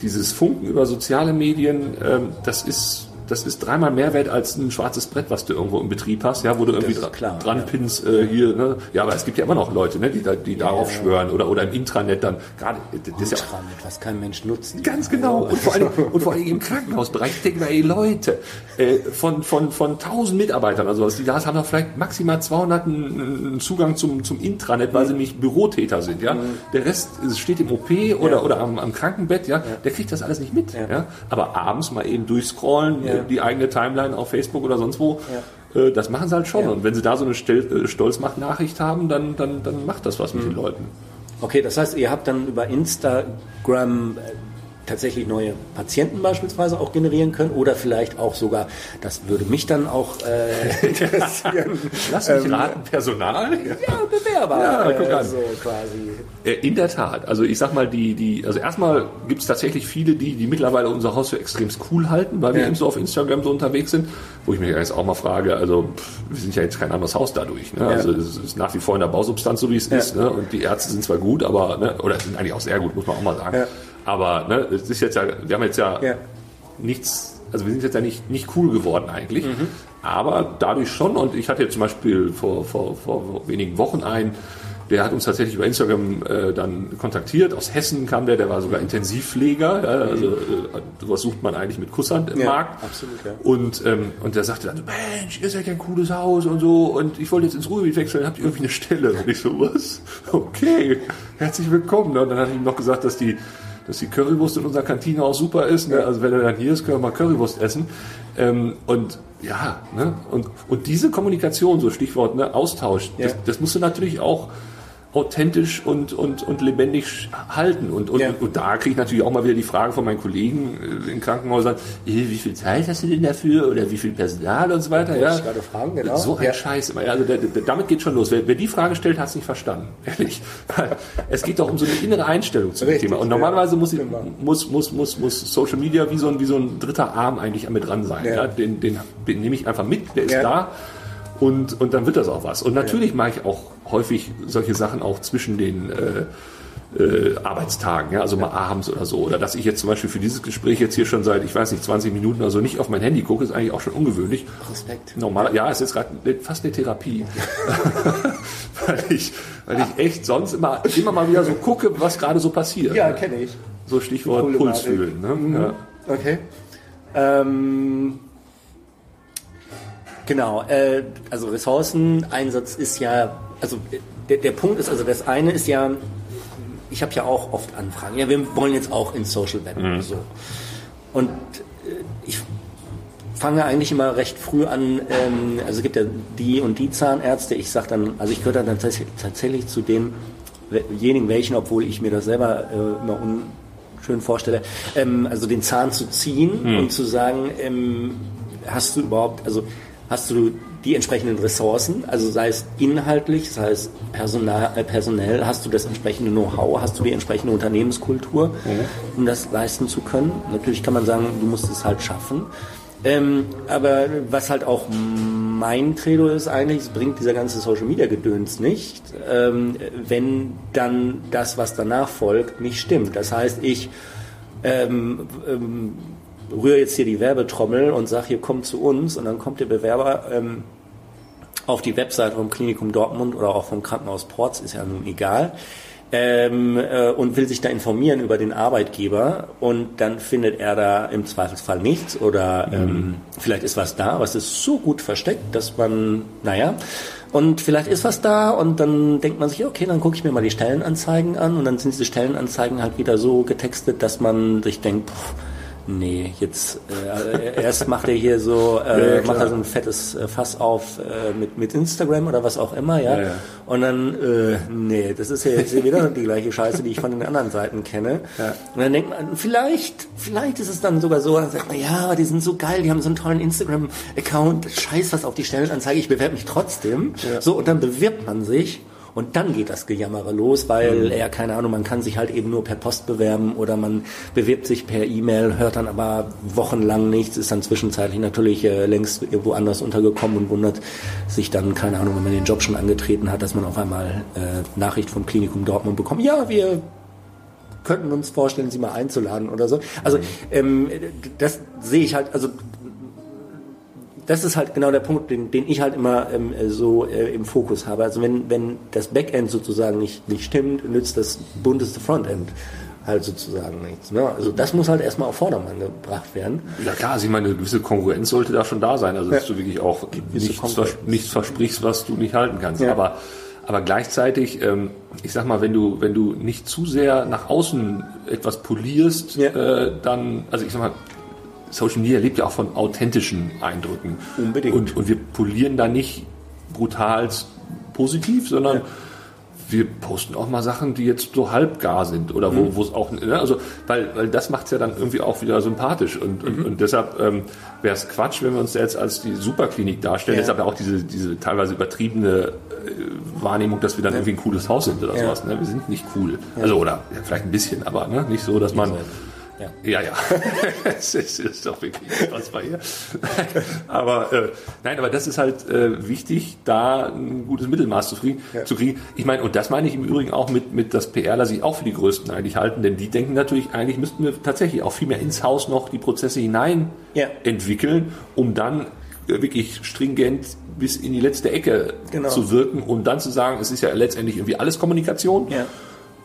dieses Funken über soziale Medien, ähm, das ist das ist dreimal mehr wert als ein schwarzes Brett, was du irgendwo im Betrieb hast, ja, wo du irgendwie dra klar, dran ja. pins äh, hier, ne? Ja, aber es gibt ja immer noch Leute, ne, die, da, die ja, darauf ja, schwören oder, oder im Intranet dann gerade. Das ist ja was kein Mensch nutzt. Ganz genau. Und vor allem, [laughs] und vor allem im Krankenhausbereich denken wir, ey Leute, äh, von, von, von 1000 Mitarbeitern, also die da haben doch vielleicht maximal 200 einen Zugang zum, zum Intranet, weil mhm. sie nicht Bürotäter sind, ja. Mhm. Der Rest steht im OP oder, oder am, am Krankenbett, ja? Der kriegt das alles nicht mit, ja. Aber abends mal eben durchscrollen, die eigene Timeline auf Facebook oder sonst wo. Ja. Äh, das machen sie halt schon. Ja. Und wenn sie da so eine äh, Stolzmacht-Nachricht haben, dann, dann, dann macht das was mit mhm. den Leuten. Okay, das heißt, ihr habt dann über Instagram äh, tatsächlich neue Patienten beispielsweise auch generieren können oder vielleicht auch sogar, das würde mich dann auch äh, [laughs] interessieren. Lass mich ähm, raten, Personal? Ja, Bewerber. Ja, guck an. So quasi. Äh, in der Tat. Also ich sag mal, die, die, also erstmal gibt es tatsächlich viele, die, die mittlerweile unser Haus für extremst cool halten, weil wir ja. eben so auf Instagram so unterwegs sind, wo ich mich jetzt auch mal frage, also pff, wir sind ja jetzt kein anderes Haus dadurch. Ne? Ja. Also es ist nach wie vor in der Bausubstanz so wie es ja. ist. Ne? Und die Ärzte sind zwar gut, aber, ne? oder sind eigentlich auch sehr gut, muss man auch mal sagen. Aber ne, es ist jetzt ja, wir haben jetzt ja, ja. nichts, also wir sind jetzt ja nicht, nicht cool geworden eigentlich. Mhm. Aber dadurch schon, und ich hatte jetzt zum Beispiel vor, vor, vor wenigen Wochen einen, der hat uns tatsächlich über Instagram äh, dann kontaktiert. Aus Hessen kam der, der war sogar Intensivpfleger. Ja, also äh, sowas sucht man eigentlich mit Kusshand im ja, Markt. Absolut, ja. Und, ähm, und der sagte dann, Mensch, ihr seid ja ein cooles Haus und so. Und ich wollte jetzt ins Ruhrgebiet wechseln, habt ihr irgendwie eine Stelle? Und ich so, was? [laughs] Okay, herzlich willkommen. Und dann hat er ihm noch gesagt, dass die dass die Currywurst in unserer Kantine auch super ist. Ne? Also wenn er dann hier ist, können wir mal Currywurst essen. Ähm, und ja, ne? und, und diese Kommunikation, so Stichwort ne? Austausch, ja. das, das musst du natürlich auch authentisch und, und, und lebendig halten. Und, und, ja. und, da kriege ich natürlich auch mal wieder die Frage von meinen Kollegen äh, in Krankenhäusern, wie viel Zeit hast du denn dafür oder wie viel Personal und so weiter. Ja, fragen, genau. So ein ja. Scheiß. Also der, der, damit geht schon los. Wer, wer die Frage stellt, hat es nicht verstanden. [laughs] Ehrlich. es geht doch um so eine innere Einstellung zu dem Thema. Und normalerweise muss, ich, muss, muss, muss, muss Social Media wie so ein, wie so ein dritter Arm eigentlich mit dran sein. Ja. Den, den, den nehme ich einfach mit, der ist da und, und dann wird das auch was. Und natürlich ja. mache ich auch häufig solche Sachen auch zwischen den äh, äh, Arbeitstagen, ja, also mal abends oder so. Oder dass ich jetzt zum Beispiel für dieses Gespräch jetzt hier schon seit, ich weiß nicht, 20 Minuten oder so nicht auf mein Handy gucke, ist eigentlich auch schon ungewöhnlich. Respekt. Normal, ja, es ist gerade fast eine Therapie. [laughs] weil, ich, weil ich echt sonst immer, immer mal wieder so gucke, was gerade so passiert. Ja, kenne ich. So Stichwort Puls fühlen. Ne? Mhm. Ja. Okay. Ähm, Genau, äh, also Ressourceneinsatz ist ja, also der, der Punkt ist, also das eine ist ja, ich habe ja auch oft Anfragen, ja, wir wollen jetzt auch ins Social Web mhm. so. Und äh, ich fange eigentlich immer recht früh an, ähm, also es gibt ja die und die Zahnärzte, ich sage dann, also ich gehöre dann tatsächlich, tatsächlich zu denjenigen welchen, obwohl ich mir das selber äh, immer unschön vorstelle, ähm, also den Zahn zu ziehen mhm. und zu sagen, ähm, hast du überhaupt, also hast du die entsprechenden Ressourcen, also sei es inhaltlich, sei es personal, äh, personell, hast du das entsprechende Know-how, hast du die entsprechende Unternehmenskultur, mhm. um das leisten zu können. Natürlich kann man sagen, du musst es halt schaffen. Ähm, aber was halt auch mein Credo ist eigentlich, es bringt dieser ganze Social Media Gedöns nicht, ähm, wenn dann das, was danach folgt, nicht stimmt. Das heißt, ich ähm, ähm, rühre jetzt hier die Werbetrommel und sage, hier kommt zu uns. Und dann kommt der Bewerber ähm, auf die Webseite vom Klinikum Dortmund oder auch vom Krankenhaus Porz, ist ja nun egal, ähm, äh, und will sich da informieren über den Arbeitgeber. Und dann findet er da im Zweifelsfall nichts oder ähm, mhm. vielleicht ist was da, aber es ist so gut versteckt, dass man, naja, und vielleicht ist was da und dann denkt man sich, okay, dann gucke ich mir mal die Stellenanzeigen an. Und dann sind diese Stellenanzeigen halt wieder so getextet, dass man sich denkt, pff, Nee, jetzt äh, erst macht er hier so, äh, ja, macht er so ein fettes äh, Fass auf äh, mit, mit Instagram oder was auch immer, ja. ja, ja. Und dann, äh, nee, das ist ja jetzt wieder die gleiche Scheiße, die ich von den anderen Seiten kenne. Ja. Und dann denkt man, vielleicht, vielleicht ist es dann sogar so, dann sagt man, ja, die sind so geil, die haben so einen tollen Instagram-Account, scheiß was auf die Stellenanzeige, ich bewerbe mich trotzdem. Ja. So, und dann bewirbt man sich und dann geht das Gejammere los, weil mhm. er, keine Ahnung, man kann sich halt eben nur per Post bewerben oder man bewirbt sich per E-Mail, hört dann aber wochenlang nichts, ist dann zwischenzeitlich natürlich äh, längst irgendwo anders untergekommen und wundert sich dann, keine Ahnung, wenn man den Job schon angetreten hat, dass man auf einmal äh, Nachricht vom Klinikum Dortmund bekommt. Ja, wir könnten uns vorstellen, sie mal einzuladen oder so. Also mhm. ähm, das sehe ich halt, also das ist halt genau der Punkt, den, den ich halt immer ähm, so äh, im Fokus habe. Also wenn, wenn das Backend sozusagen nicht, nicht stimmt, nützt das bunteste Frontend halt sozusagen nichts. Ne? Also das muss halt erstmal auf Vordermann gebracht werden. Ja klar, also ich meine, eine gewisse Konkurrenz sollte da schon da sein. Also dass ja. du wirklich auch nichts, vers nichts, versprichst, was du nicht halten kannst. Ja. Aber aber gleichzeitig, ähm, ich sag mal, wenn du, wenn du nicht zu sehr nach außen etwas polierst, ja. äh, dann, also ich sag mal, Social Media lebt ja auch von authentischen Eindrücken. Unbedingt. Und, und wir polieren da nicht brutal positiv, sondern ja. wir posten auch mal Sachen, die jetzt so halbgar sind oder wo mhm. es auch, ne, also weil, weil das macht es ja dann irgendwie auch wieder sympathisch und, mhm. und, und, deshalb ähm, wäre es Quatsch, wenn wir uns jetzt als die Superklinik darstellen. Ja. Deshalb auch diese, diese teilweise übertriebene äh, Wahrnehmung, dass wir dann ja. irgendwie ein cooles Haus sind oder ja. sowas. Ne? Wir sind nicht cool. Also oder ja, vielleicht ein bisschen, aber ne? nicht so, dass man ja, ja. ja. [laughs] es ist, ist, doch wirklich was bei ihr. [laughs] aber äh, nein, aber das ist halt äh, wichtig, da ein gutes Mittelmaß zu kriegen. Ja. Zu kriegen. Ich meine, und das meine ich im Übrigen auch mit, mit das PRler sich auch für die Größten eigentlich halten, denn die denken natürlich, eigentlich müssten wir tatsächlich auch viel mehr ins Haus noch die Prozesse hinein ja. entwickeln, um dann äh, wirklich stringent bis in die letzte Ecke genau. zu wirken und dann zu sagen, es ist ja letztendlich irgendwie alles Kommunikation. Ja.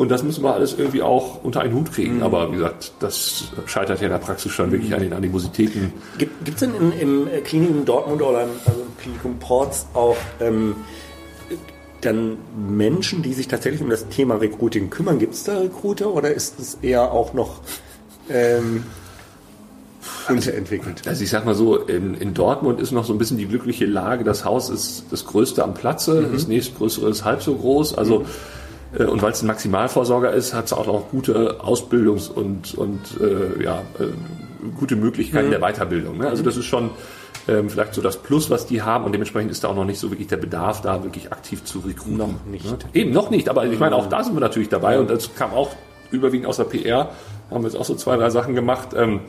Und das müssen wir alles irgendwie auch unter einen Hut kriegen. Mhm. Aber wie gesagt, das scheitert ja in der Praxis schon wirklich an den Animositäten. Gibt es denn in, im äh, Klinikum Dortmund oder im, also im Klinikum Ports auch ähm, dann Menschen, die sich tatsächlich um das Thema Recruiting kümmern? Gibt es da Recruiter oder ist es eher auch noch ähm, unterentwickelt? Also ich sag mal so, in, in, Dortmund ist noch so ein bisschen die glückliche Lage, das Haus ist das größte am Platze, mhm. das nächstgrößere ist halb so groß. Also mhm und weil es ein Maximalvorsorger ist, hat es auch noch gute Ausbildungs- und, und äh, ja, äh, gute Möglichkeiten mhm. der Weiterbildung. Ne? Also das ist schon ähm, vielleicht so das Plus, was die haben und dementsprechend ist da auch noch nicht so wirklich der Bedarf da, wirklich aktiv zu rekrutieren. Noch nicht. Ne? Eben, noch nicht, aber ich meine, auch da sind wir natürlich dabei und das kam auch überwiegend aus der PR, haben wir jetzt auch so zwei, drei Sachen gemacht. Ähm,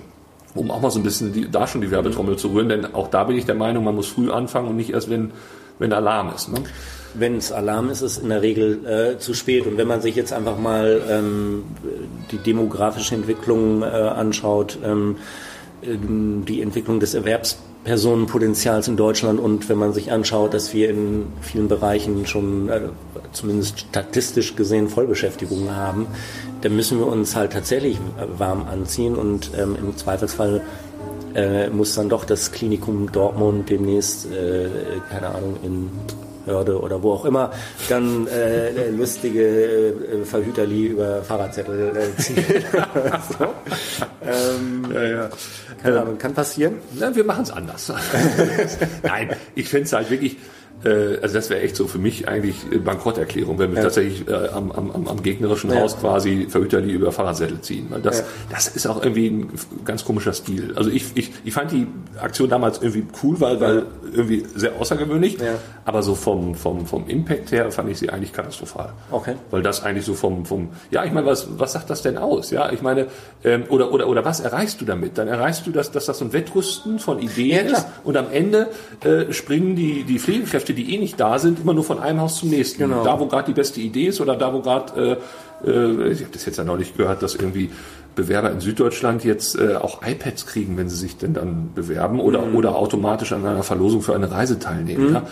um auch mal so ein bisschen die, da schon die Werbetrommel zu rühren, denn auch da bin ich der Meinung, man muss früh anfangen und nicht erst, wenn, wenn Alarm ist. Ne? wenn es Alarm ist, ist es in der Regel äh, zu spät. Und wenn man sich jetzt einfach mal ähm, die demografische Entwicklung äh, anschaut, ähm, ähm, die Entwicklung des Erwerbspersonenpotenzials in Deutschland und wenn man sich anschaut, dass wir in vielen Bereichen schon äh, zumindest statistisch gesehen Vollbeschäftigung haben, dann müssen wir uns halt tatsächlich warm anziehen und ähm, im Zweifelsfall äh, muss dann doch das Klinikum Dortmund demnächst, äh, keine Ahnung, in Hörde oder wo auch immer, dann äh, lustige äh, Verhüterli über Fahrradzettel äh, ziehen. [laughs] so. ähm, ja, ja. Keine Ahnung, kann passieren. Na, wir machen es anders. [laughs] Nein, ich finde es halt wirklich, äh, also das wäre echt so für mich eigentlich Bankrotterklärung, wenn wir ja. tatsächlich äh, am, am, am gegnerischen ja. Haus quasi Verhüterli über Fahrradsättel ziehen. Weil das, ja. das ist auch irgendwie ein ganz komischer Stil. Also ich, ich, ich fand die Aktion damals irgendwie cool, weil, weil irgendwie sehr außergewöhnlich, aber so vom, vom, vom Impact her fand ich sie eigentlich katastrophal. Okay. Weil das eigentlich so vom, vom ja, ich meine, was, was sagt das denn aus? Ja, ich meine, ähm, oder, oder, oder was erreichst du damit? Dann erreichst du, dass, dass das so ein Wettrüsten von Ideen ist und am Ende äh, springen die, die Pflegekräfte Projekte, die eh nicht da sind, immer nur von einem Haus zum nächsten. Genau. Da, wo gerade die beste Idee ist oder da, wo gerade, äh, äh, ich habe das jetzt ja neulich gehört, dass irgendwie Bewerber in Süddeutschland jetzt äh, auch iPads kriegen, wenn sie sich denn dann bewerben oder, mhm. oder automatisch an einer Verlosung für eine Reise teilnehmen. Mhm. Ja?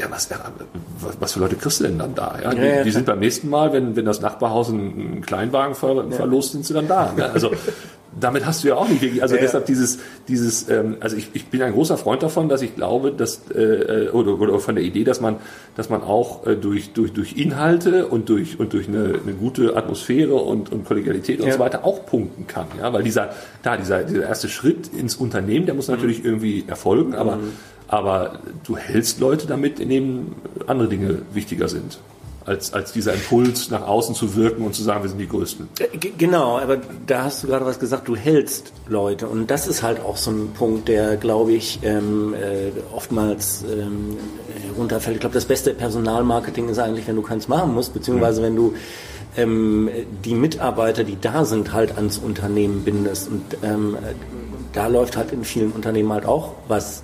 ja, was, was für Leute kriegst du denn dann da? Ja? Die, ja, ja, die sind beim nächsten Mal, wenn, wenn das Nachbarhaus einen Kleinwagen ver, verlost, sind sie dann da. Ne? Also [laughs] damit hast du ja auch nicht wirklich, also ja, deshalb dieses, dieses, ähm, also ich, ich bin ein großer Freund davon, dass ich glaube, dass äh, oder, oder von der Idee, dass man, dass man auch äh, durch, durch, durch Inhalte und durch und durch eine, eine gute Atmosphäre und, und Kollegialität und ja. so weiter auch punkten kann, ja, weil dieser, da dieser, dieser erste Schritt ins Unternehmen, der muss mhm. natürlich irgendwie erfolgen, aber mhm. aber du hältst Leute damit, in denen andere Dinge wichtiger sind als, als dieser Impuls nach außen zu wirken und zu sagen, wir sind die Größten. Äh, genau, aber da hast du gerade was gesagt, du hältst Leute und das ist halt auch so ein Punkt, der, glaube ich, ähm, äh, oftmals ähm, runterfällt. Ich glaube, das beste Personalmarketing ist eigentlich, wenn du keins machen musst, beziehungsweise mhm. wenn du ähm, die Mitarbeiter, die da sind, halt ans Unternehmen bindest. Und ähm, da läuft halt in vielen Unternehmen halt auch was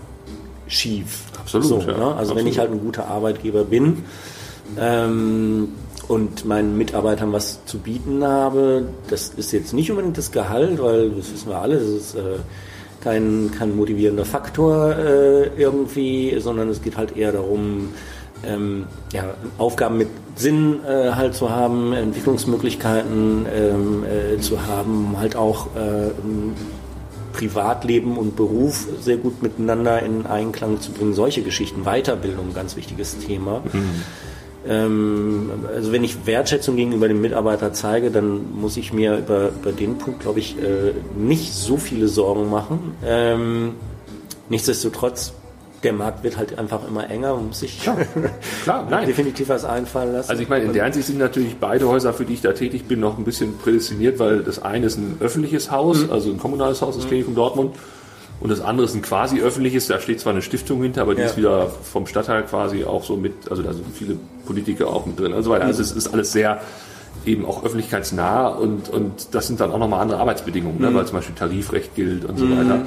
schief. Absolut. So, ja. ne? Also Absolut. wenn ich halt ein guter Arbeitgeber bin, ähm, und meinen Mitarbeitern was zu bieten habe. Das ist jetzt nicht unbedingt das Gehalt, weil das wissen wir alle, das ist äh, kein, kein motivierender Faktor äh, irgendwie, sondern es geht halt eher darum, ähm, ja, Aufgaben mit Sinn äh, halt zu haben, Entwicklungsmöglichkeiten ähm, äh, zu haben, halt auch äh, Privatleben und Beruf sehr gut miteinander in Einklang zu bringen. Solche Geschichten, Weiterbildung, ganz wichtiges Thema. Mhm. Ähm, also wenn ich Wertschätzung gegenüber dem Mitarbeiter zeige, dann muss ich mir über, über den Punkt, glaube ich, äh, nicht so viele Sorgen machen. Ähm, nichtsdestotrotz, der Markt wird halt einfach immer enger und muss sich klar, klar nein. [laughs] definitiv was einfallen lassen. Also ich meine, in der Hinsicht sind natürlich beide Häuser, für die ich da tätig bin, noch ein bisschen prädestiniert, weil das eine ist ein öffentliches Haus, mhm. also ein kommunales Haus, das mhm. Klinikum Dortmund. Und das andere ist ein quasi öffentliches, da steht zwar eine Stiftung hinter, aber die ja. ist wieder vom Stadtteil quasi auch so mit, also da sind viele Politiker auch mit drin und so weiter. Also es ist alles sehr eben auch öffentlichkeitsnah und, und das sind dann auch nochmal andere Arbeitsbedingungen, ne? mhm. ne, weil zum Beispiel Tarifrecht gilt und so mhm. weiter.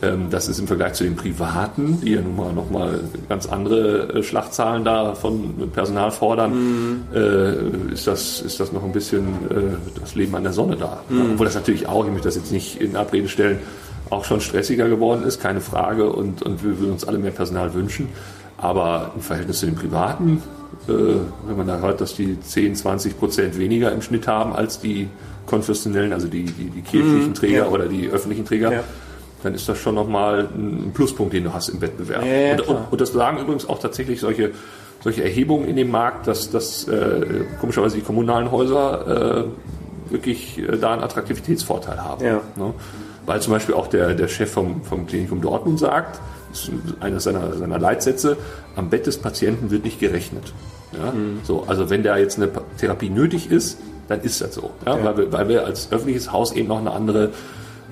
Ähm, das ist im Vergleich zu den Privaten, die ja nun mal nochmal ganz andere äh, Schlachtzahlen da von Personal fordern, mhm. äh, ist, das, ist das noch ein bisschen äh, das Leben an der Sonne da. Mhm. Obwohl das natürlich auch, ich möchte das jetzt nicht in Abrede stellen, auch schon stressiger geworden ist, keine Frage, und, und wir würden uns alle mehr Personal wünschen. Aber im Verhältnis zu den Privaten, äh, wenn man da hört, dass die 10, 20 Prozent weniger im Schnitt haben als die konfessionellen, also die, die, die kirchlichen mhm, Träger ja. oder die öffentlichen Träger, ja. dann ist das schon nochmal ein Pluspunkt, den du hast im Wettbewerb. Ja, und, und, und, das sagen übrigens auch tatsächlich solche, solche Erhebungen in dem Markt, dass, dass äh, komischerweise die kommunalen Häuser äh, wirklich äh, da einen Attraktivitätsvorteil haben. Ne? Weil zum Beispiel auch der, der Chef vom, vom Klinikum Dortmund sagt, das ist einer seiner, seiner Leitsätze, am Bett des Patienten wird nicht gerechnet. Ja? Mhm. So, also wenn da jetzt eine Therapie nötig ist, dann ist das so. Ja? ja. Weil, wir, weil wir als öffentliches Haus eben noch eine andere,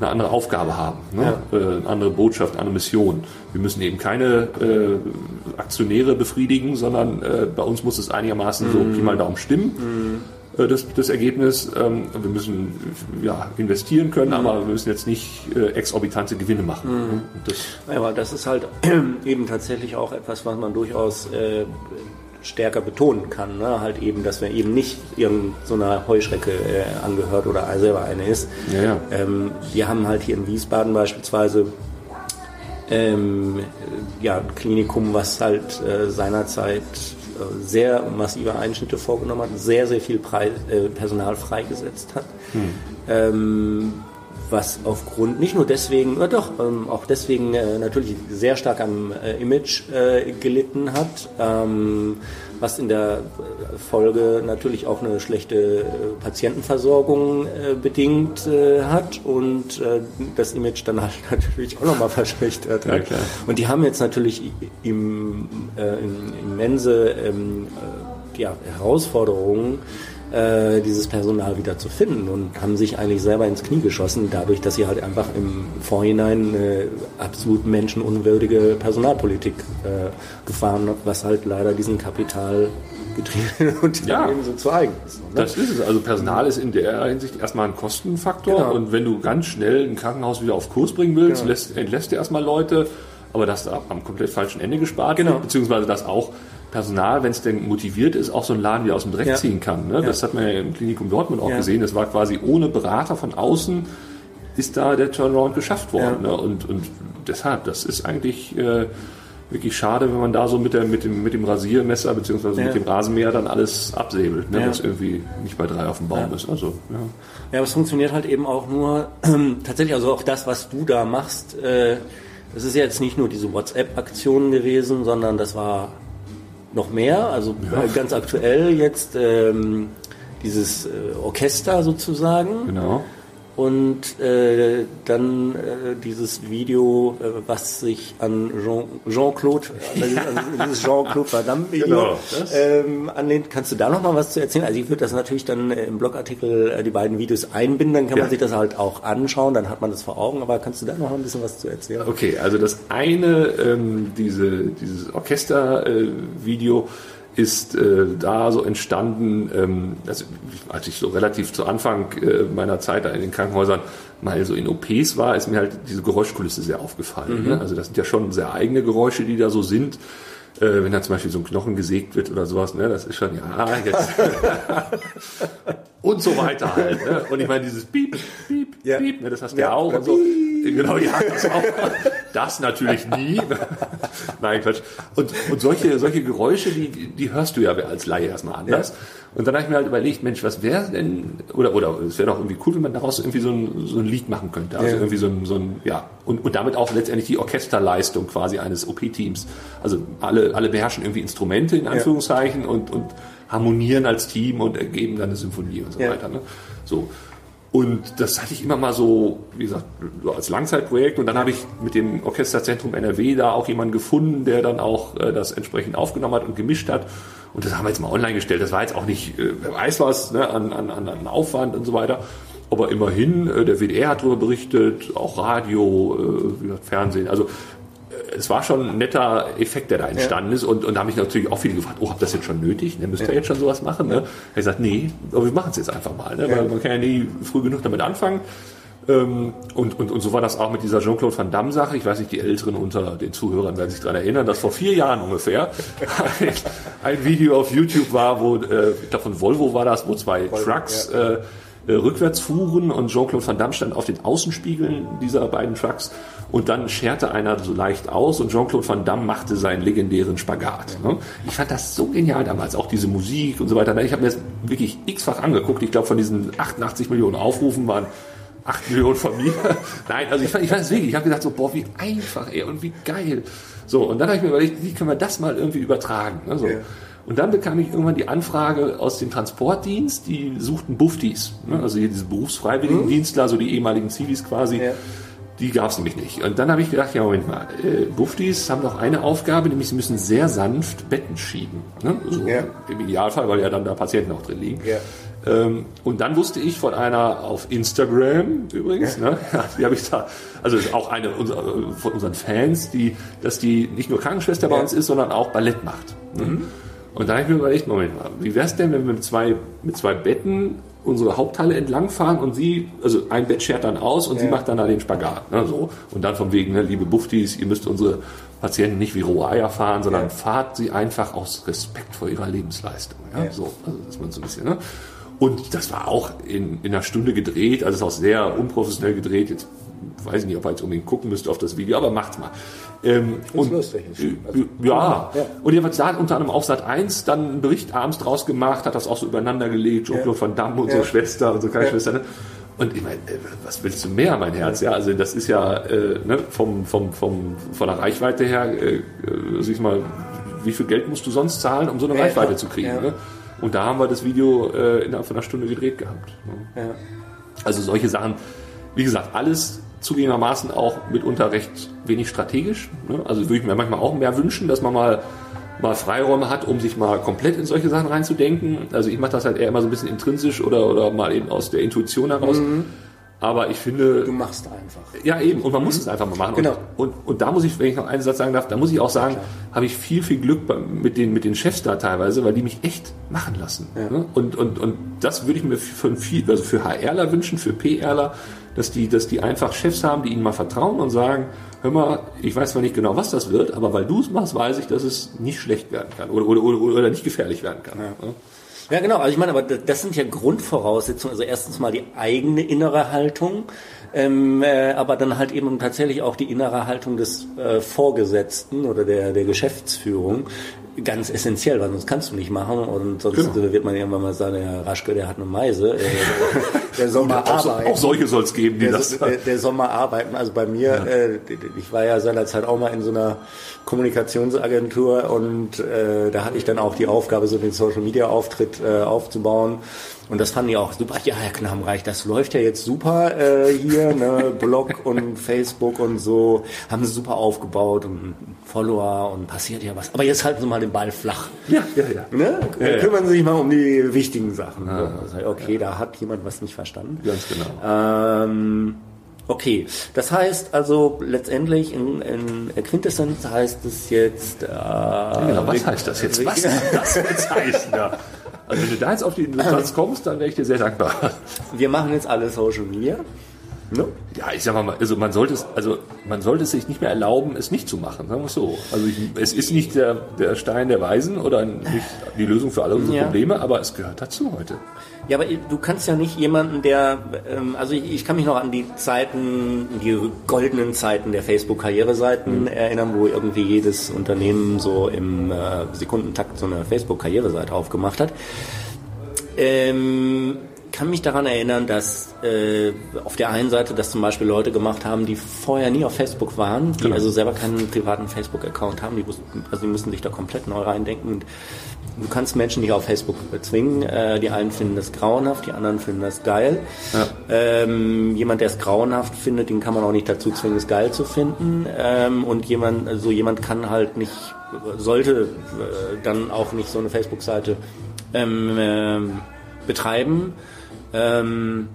eine andere Aufgabe haben, ne? ja. äh, eine andere Botschaft, eine andere Mission. Wir müssen eben keine äh, Aktionäre befriedigen, sondern äh, bei uns muss es einigermaßen mhm. so Pi mal Daumen stimmen. Mhm. Äh, das, das Ergebnis. Ähm, wir müssen ja, investieren können, mhm. aber wir müssen jetzt nicht äh, exorbitante Gewinne machen. Mhm. Das, ja, aber das ist halt [clears throat] eben tatsächlich auch etwas, was man durchaus äh, stärker betonen kann. Ne? Halt eben, dass man eben nicht irgendeiner so Heuschrecke äh, angehört oder selber eine ist. Ja, ja. Ähm, wir haben halt hier in Wiesbaden beispielsweise ähm, ja, ein Klinikum, was halt äh, seinerzeit sehr massive Einschnitte vorgenommen hat, sehr, sehr viel Preis, äh, Personal freigesetzt hat. Hm. Ähm, was aufgrund, nicht nur deswegen, äh, doch, ähm, auch deswegen äh, natürlich sehr stark am äh, Image äh, gelitten hat, ähm, was in der Folge natürlich auch eine schlechte äh, Patientenversorgung äh, bedingt äh, hat und äh, das Image dann halt [laughs] natürlich auch nochmal verschlechtert hat. klar. Und die haben jetzt natürlich im, äh, im, immense ähm, äh, ja, Herausforderungen, äh, dieses Personal wieder zu finden und haben sich eigentlich selber ins Knie geschossen, dadurch, dass sie halt einfach im Vorhinein eine absolut menschenunwürdige Personalpolitik äh, gefahren hat, was halt leider diesen kapitalgetriebenen [laughs] Unternehmen so zu eigen ist. Ne? Das ist es. Also Personal ist in der Hinsicht erstmal ein Kostenfaktor. Genau. Und wenn du ganz schnell ein Krankenhaus wieder auf Kurs bringen willst, Genau. lässt, entlässt du erstmal Leute, aber das da am komplett falschen Ende gespart Genau. wird, beziehungsweise dass auch Personal, wenn es denn motiviert ist, auch so einen Laden wieder aus dem Dreck Ja. ziehen kann. Ne? Das hat man ja im Klinikum Dortmund auch Ja. gesehen. Das war quasi ohne Berater von außen ist da der Turnaround geschafft worden. Ja. Ne? Und, und deshalb, das ist eigentlich äh, wirklich schade, wenn man da so mit, der, mit, dem, mit dem Rasiermesser Ja. mit dem Rasenmäher dann alles absäbelt, ne? Ja. was irgendwie nicht bei drei auf dem Baum ist. Also, ja. Ja, aber es funktioniert halt eben auch nur [clears throat] tatsächlich, also auch das, was du da machst, äh, das ist jetzt nicht nur diese WhatsApp-Aktion gewesen, sondern das war noch mehr. Also äh, ganz aktuell jetzt ähm, dieses äh, Orchester sozusagen Genau. Und äh, dann äh, dieses Video, äh, was sich an Jean- Jean-Claude, [laughs] an dieses Jean-Claude Van Video Genau, ähm, anlehnt. Kannst du da noch mal was zu erzählen? Also ich würde das natürlich dann äh, im Blogartikel äh, die beiden Videos einbinden, dann kann Ja. man sich das halt auch anschauen, dann hat man das vor Augen. Aber kannst du da noch ein bisschen was zu erzählen? Okay, also das eine, ähm, diese, dieses Orchester-Video ist äh, da so entstanden, ähm, also als ich so relativ zu Anfang äh, meiner Zeit da in den Krankenhäusern mal so in OPs war, ist mir halt diese Geräuschkulisse sehr aufgefallen. Ne? Also das sind ja schon sehr eigene Geräusche, die da so sind. Äh, wenn da zum Beispiel so ein Knochen gesägt wird oder sowas, ne, das ist schon, ja, jetzt. [laughs] und so weiter halt. Ne? Und ich meine, dieses Piep, Piep, Ja. Piep, ne, das hast du ja, Ja, auch und so. Genau, ja, das auch. Das natürlich nie. [laughs] Nein, Quatsch. Und, und solche, solche Geräusche, die, die hörst du ja als Laie erstmal anders. Und dann habe ich mir halt überlegt, Mensch, was wäre denn, oder, oder es wäre doch irgendwie cool, wenn man daraus irgendwie so ein, so ein Lied machen könnte. Also Ja. irgendwie so ein, so ein, ja, und, und damit auch letztendlich die Orchesterleistung quasi eines OP-Teams. Also alle, alle beherrschen irgendwie Instrumente in Anführungszeichen und, und harmonieren als Team und ergeben dann eine Symphonie und so Ja. weiter. Ne? So. Und das hatte ich immer mal so, wie gesagt, so als Langzeitprojekt. Und dann habe ich mit dem Orchesterzentrum NRW da auch jemanden gefunden, der dann auch äh, das entsprechend aufgenommen hat und gemischt hat. Und das haben wir jetzt mal online gestellt. Das war jetzt auch nicht, äh, wer weiß was, ne, an, an, an an Aufwand und so weiter. Aber immerhin, äh, der WDR hat darüber berichtet, auch Radio, äh, wie gesagt, Fernsehen. Also es war schon ein netter Effekt, der da entstanden ist. Und, und da habe ich natürlich auch viele gefragt, oh, habt ihr das jetzt schon nötig? Ne, müsst ihr jetzt schon sowas machen? Ne? Er gesagt, nee, aber wir machen es jetzt einfach mal. Ne? Weil man kann ja nie früh genug damit anfangen. Ähm, und, und, und so war das auch mit dieser Jean-Claude Van Damme Sache. Ich weiß nicht, die Älteren unter den Zuhörern werden sich daran erinnern, dass vor vier Jahren ungefähr ein, [laughs] ein Video auf YouTube war, wo, äh, ich glaube von Volvo war das, wo zwei Trucks äh, äh, rückwärts fuhren und Jean-Claude Van Damme stand auf den Außenspiegeln dieser beiden Trucks und dann scherte einer so leicht aus und Jean-Claude Van Damme machte seinen legendären Spagat. Ne? Ich fand das so genial damals, auch diese Musik und so weiter. Ich habe mir das wirklich x-fach angeguckt. Ich glaube, von diesen 88 Millionen Aufrufen waren 8 [laughs] Millionen von mir. Nein, also ich fand, ich fand das wirklich, ich habe gedacht so, boah, wie einfach, ey, und wie geil. So, und dann habe ich mir überlegt, wie können wir das mal irgendwie übertragen? Ne, so. Ja. Und dann bekam ich irgendwann die Anfrage aus dem Transportdienst, die suchten Buftis, ne? also hier diese Berufsfreiwilligendienstler, also die ehemaligen Zivis quasi, Ja. die gab es nämlich nicht. Und dann habe ich gedacht, ja Moment mal, äh, Buftis haben doch eine Aufgabe, nämlich sie müssen sehr sanft Betten schieben. Ne? So Ja. Im Idealfall, weil ja dann da Patienten auch drin liegen. Ja. Ähm, und dann wusste ich von einer auf Instagram übrigens, ne, [laughs] ja, die habe ich da, also auch eine unserer, von unseren Fans, die, dass die nicht nur Krankenschwester bei uns ist, sondern auch Ballett macht. Ne? Und da habe ich mir überlegt, Moment mal, wie wäre es denn, wenn wir mit zwei, mit zwei Betten unsere Haupthalle entlangfahren und sie, also ein Bett schert dann aus und sie Ja. macht dann da den Spagat. Ne, so. Und dann von wegen, ne, liebe Buftis, ihr müsst unsere Patienten nicht wie rohe Eier fahren, sondern Ja. fahrt sie einfach aus Respekt vor ihrer Lebensleistung. Ja? Ja. So, also dass man so ein bisschen, ne? Und das war auch in, in einer Stunde gedreht, also es ist auch sehr unprofessionell gedreht. Jetzt weiß ich nicht, ob er jetzt unbedingt gucken müsste auf das Video, aber macht's mal. Ähm, und, lustig. Also, ja. ja. und jedenfalls da hat unter anderem auf Sat 1 dann einen Bericht abends draus gemacht, hat das auch so übereinander gelegt, Jean-Claude Van Damme, unsere Ja. Schwester, unsere kleine Schwester. Ne? Und ich meine, äh, was willst du mehr, mein Herz? Ja, also das ist ja äh, ne, vom, vom, vom, von der Reichweite her, äh, äh sag mal, wie viel Geld musst du sonst zahlen, um so eine ja, Reichweite ja. zu kriegen? Ja. Ne? Und da haben wir das Video äh, innerhalb von einer Stunde gedreht gehabt. Ne? Also solche Sachen, wie gesagt, alles zugegebenermaßen auch mitunter recht wenig strategisch. Ne? Also würde ich mir manchmal auch mehr wünschen, dass man mal mal Freiräume hat, um sich mal komplett in solche Sachen reinzudenken. Also ich mache das halt eher immer so ein bisschen intrinsisch oder, oder mal eben aus der Intuition heraus. Mhm. Aber ich finde. Du machst einfach. Ja, eben. Und man muss es einfach mal machen. Genau. Und, und, und, da muss ich, wenn ich noch einen Satz sagen darf, da muss ich auch sagen, habe ich viel, viel Glück mit den, mit den Chefs da teilweise, weil die mich echt machen lassen. Ja. Ne? Und, und, und das würde ich mir für, viel, also für HRler wünschen, für PRler, dass die, dass die einfach Chefs haben, die ihnen mal vertrauen und sagen, hör mal, ich weiß zwar nicht genau, was das wird, aber weil du es machst, weiß ich, dass es nicht schlecht werden kann oder, oder, oder, oder nicht gefährlich werden kann. Ja. Ja, genau. Also ich meine, aber das sind ja Grundvoraussetzungen. Also erstens mal die eigene innere Haltung, ähm, äh, aber dann halt eben tatsächlich auch die innere Haltung des äh, Vorgesetzten oder der, der Geschäftsführung, ganz essentiell, weil sonst kannst du nicht machen und sonst genau. wird man irgendwann mal sagen, der Raschke, der hat eine Meise, äh, [laughs] der soll mal arbeiten. Auch solche soll es geben, die der, das... Der, der soll mal arbeiten. Also bei mir, ja. äh, ich war ja seinerzeit auch mal in so einer Kommunikationsagentur und äh, da hatte ich dann auch die Aufgabe, so den Social-Media-Auftritt äh, aufzubauen und das fanden die auch super. Ja, Herr Knabenreich, das läuft ja jetzt super äh, hier, ne? [laughs] Blog und Facebook und so. Haben sie super aufgebaut und Follower und passiert ja was. Aber jetzt halten sie mal den Ball flach. Ja, ja, ja. Ne? ja, Kümmern sie sich mal um die wichtigen Sachen. Ja. Also, okay, da hat jemand was nicht verstanden. Ganz genau. Ähm, Okay, das heißt also letztendlich in, in Quintessenz heißt es jetzt. Äh, ja, was heißt das jetzt? Was das jetzt heißt? Ja. Also wenn du da jetzt auf die Instanz kommst, dann wäre ich dir sehr dankbar. Wir machen jetzt alle Social Media. Ne? Ja, ich sag mal, also man sollte es, also man sollte es sich nicht mehr erlauben, es nicht zu machen, sagen wir es so. Also ich, es ist nicht der, der Stein der Weisen oder nicht die Lösung für alle unsere ja. Probleme, aber es gehört dazu heute. Ja, aber du kannst ja nicht jemanden, der, ähm, also ich, ich, kann mich noch an die Zeiten, die goldenen Zeiten der Facebook-Karriereseiten mhm. erinnern, wo irgendwie jedes Unternehmen so im äh, Sekundentakt so eine Facebook-Karriereseite aufgemacht hat. Ähm, kann mich daran erinnern, dass äh, auf der einen Seite das zum Beispiel Leute gemacht haben, die vorher nie auf Facebook waren, die genau. also selber keinen privaten Facebook-Account haben, die, wussten, also die mussten sich da komplett neu reindenken. Und du kannst Menschen nicht auf Facebook bezwingen. Äh, die einen finden das grauenhaft, die anderen finden das geil. Ja. Ähm, jemand, der es grauenhaft findet, den kann man auch nicht dazu zwingen, es geil zu finden. Ähm, und jemand, also jemand kann halt nicht, sollte äh, dann auch nicht so eine Facebook-Seite ähm, äh, betreiben ähm,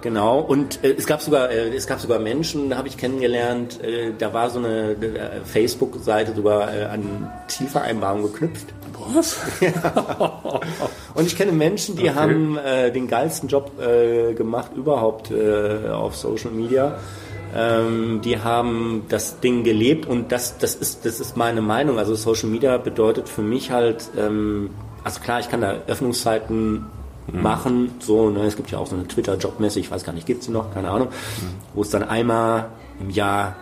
Genau, und äh, es gab sogar, äh, es gab sogar Menschen, da habe ich kennengelernt, äh, da war so eine äh, Facebook-Seite sogar äh, an Zielvereinbarung geknüpft. Was? Ja. [laughs] Und ich kenne Menschen, die okay. haben äh, den geilsten Job gemacht überhaupt auf Social Media. Ähm, die haben das Ding gelebt und das, das ist, das ist meine Meinung. Also Social Media bedeutet für mich halt, ähm, also klar, ich kann da Öffnungszeiten mhm. machen. So, ne, es gibt ja auch so eine Twitter-Jobmesse, ich weiß gar nicht, gibt es noch, keine Ahnung, mhm. wo es dann einmal im Jahr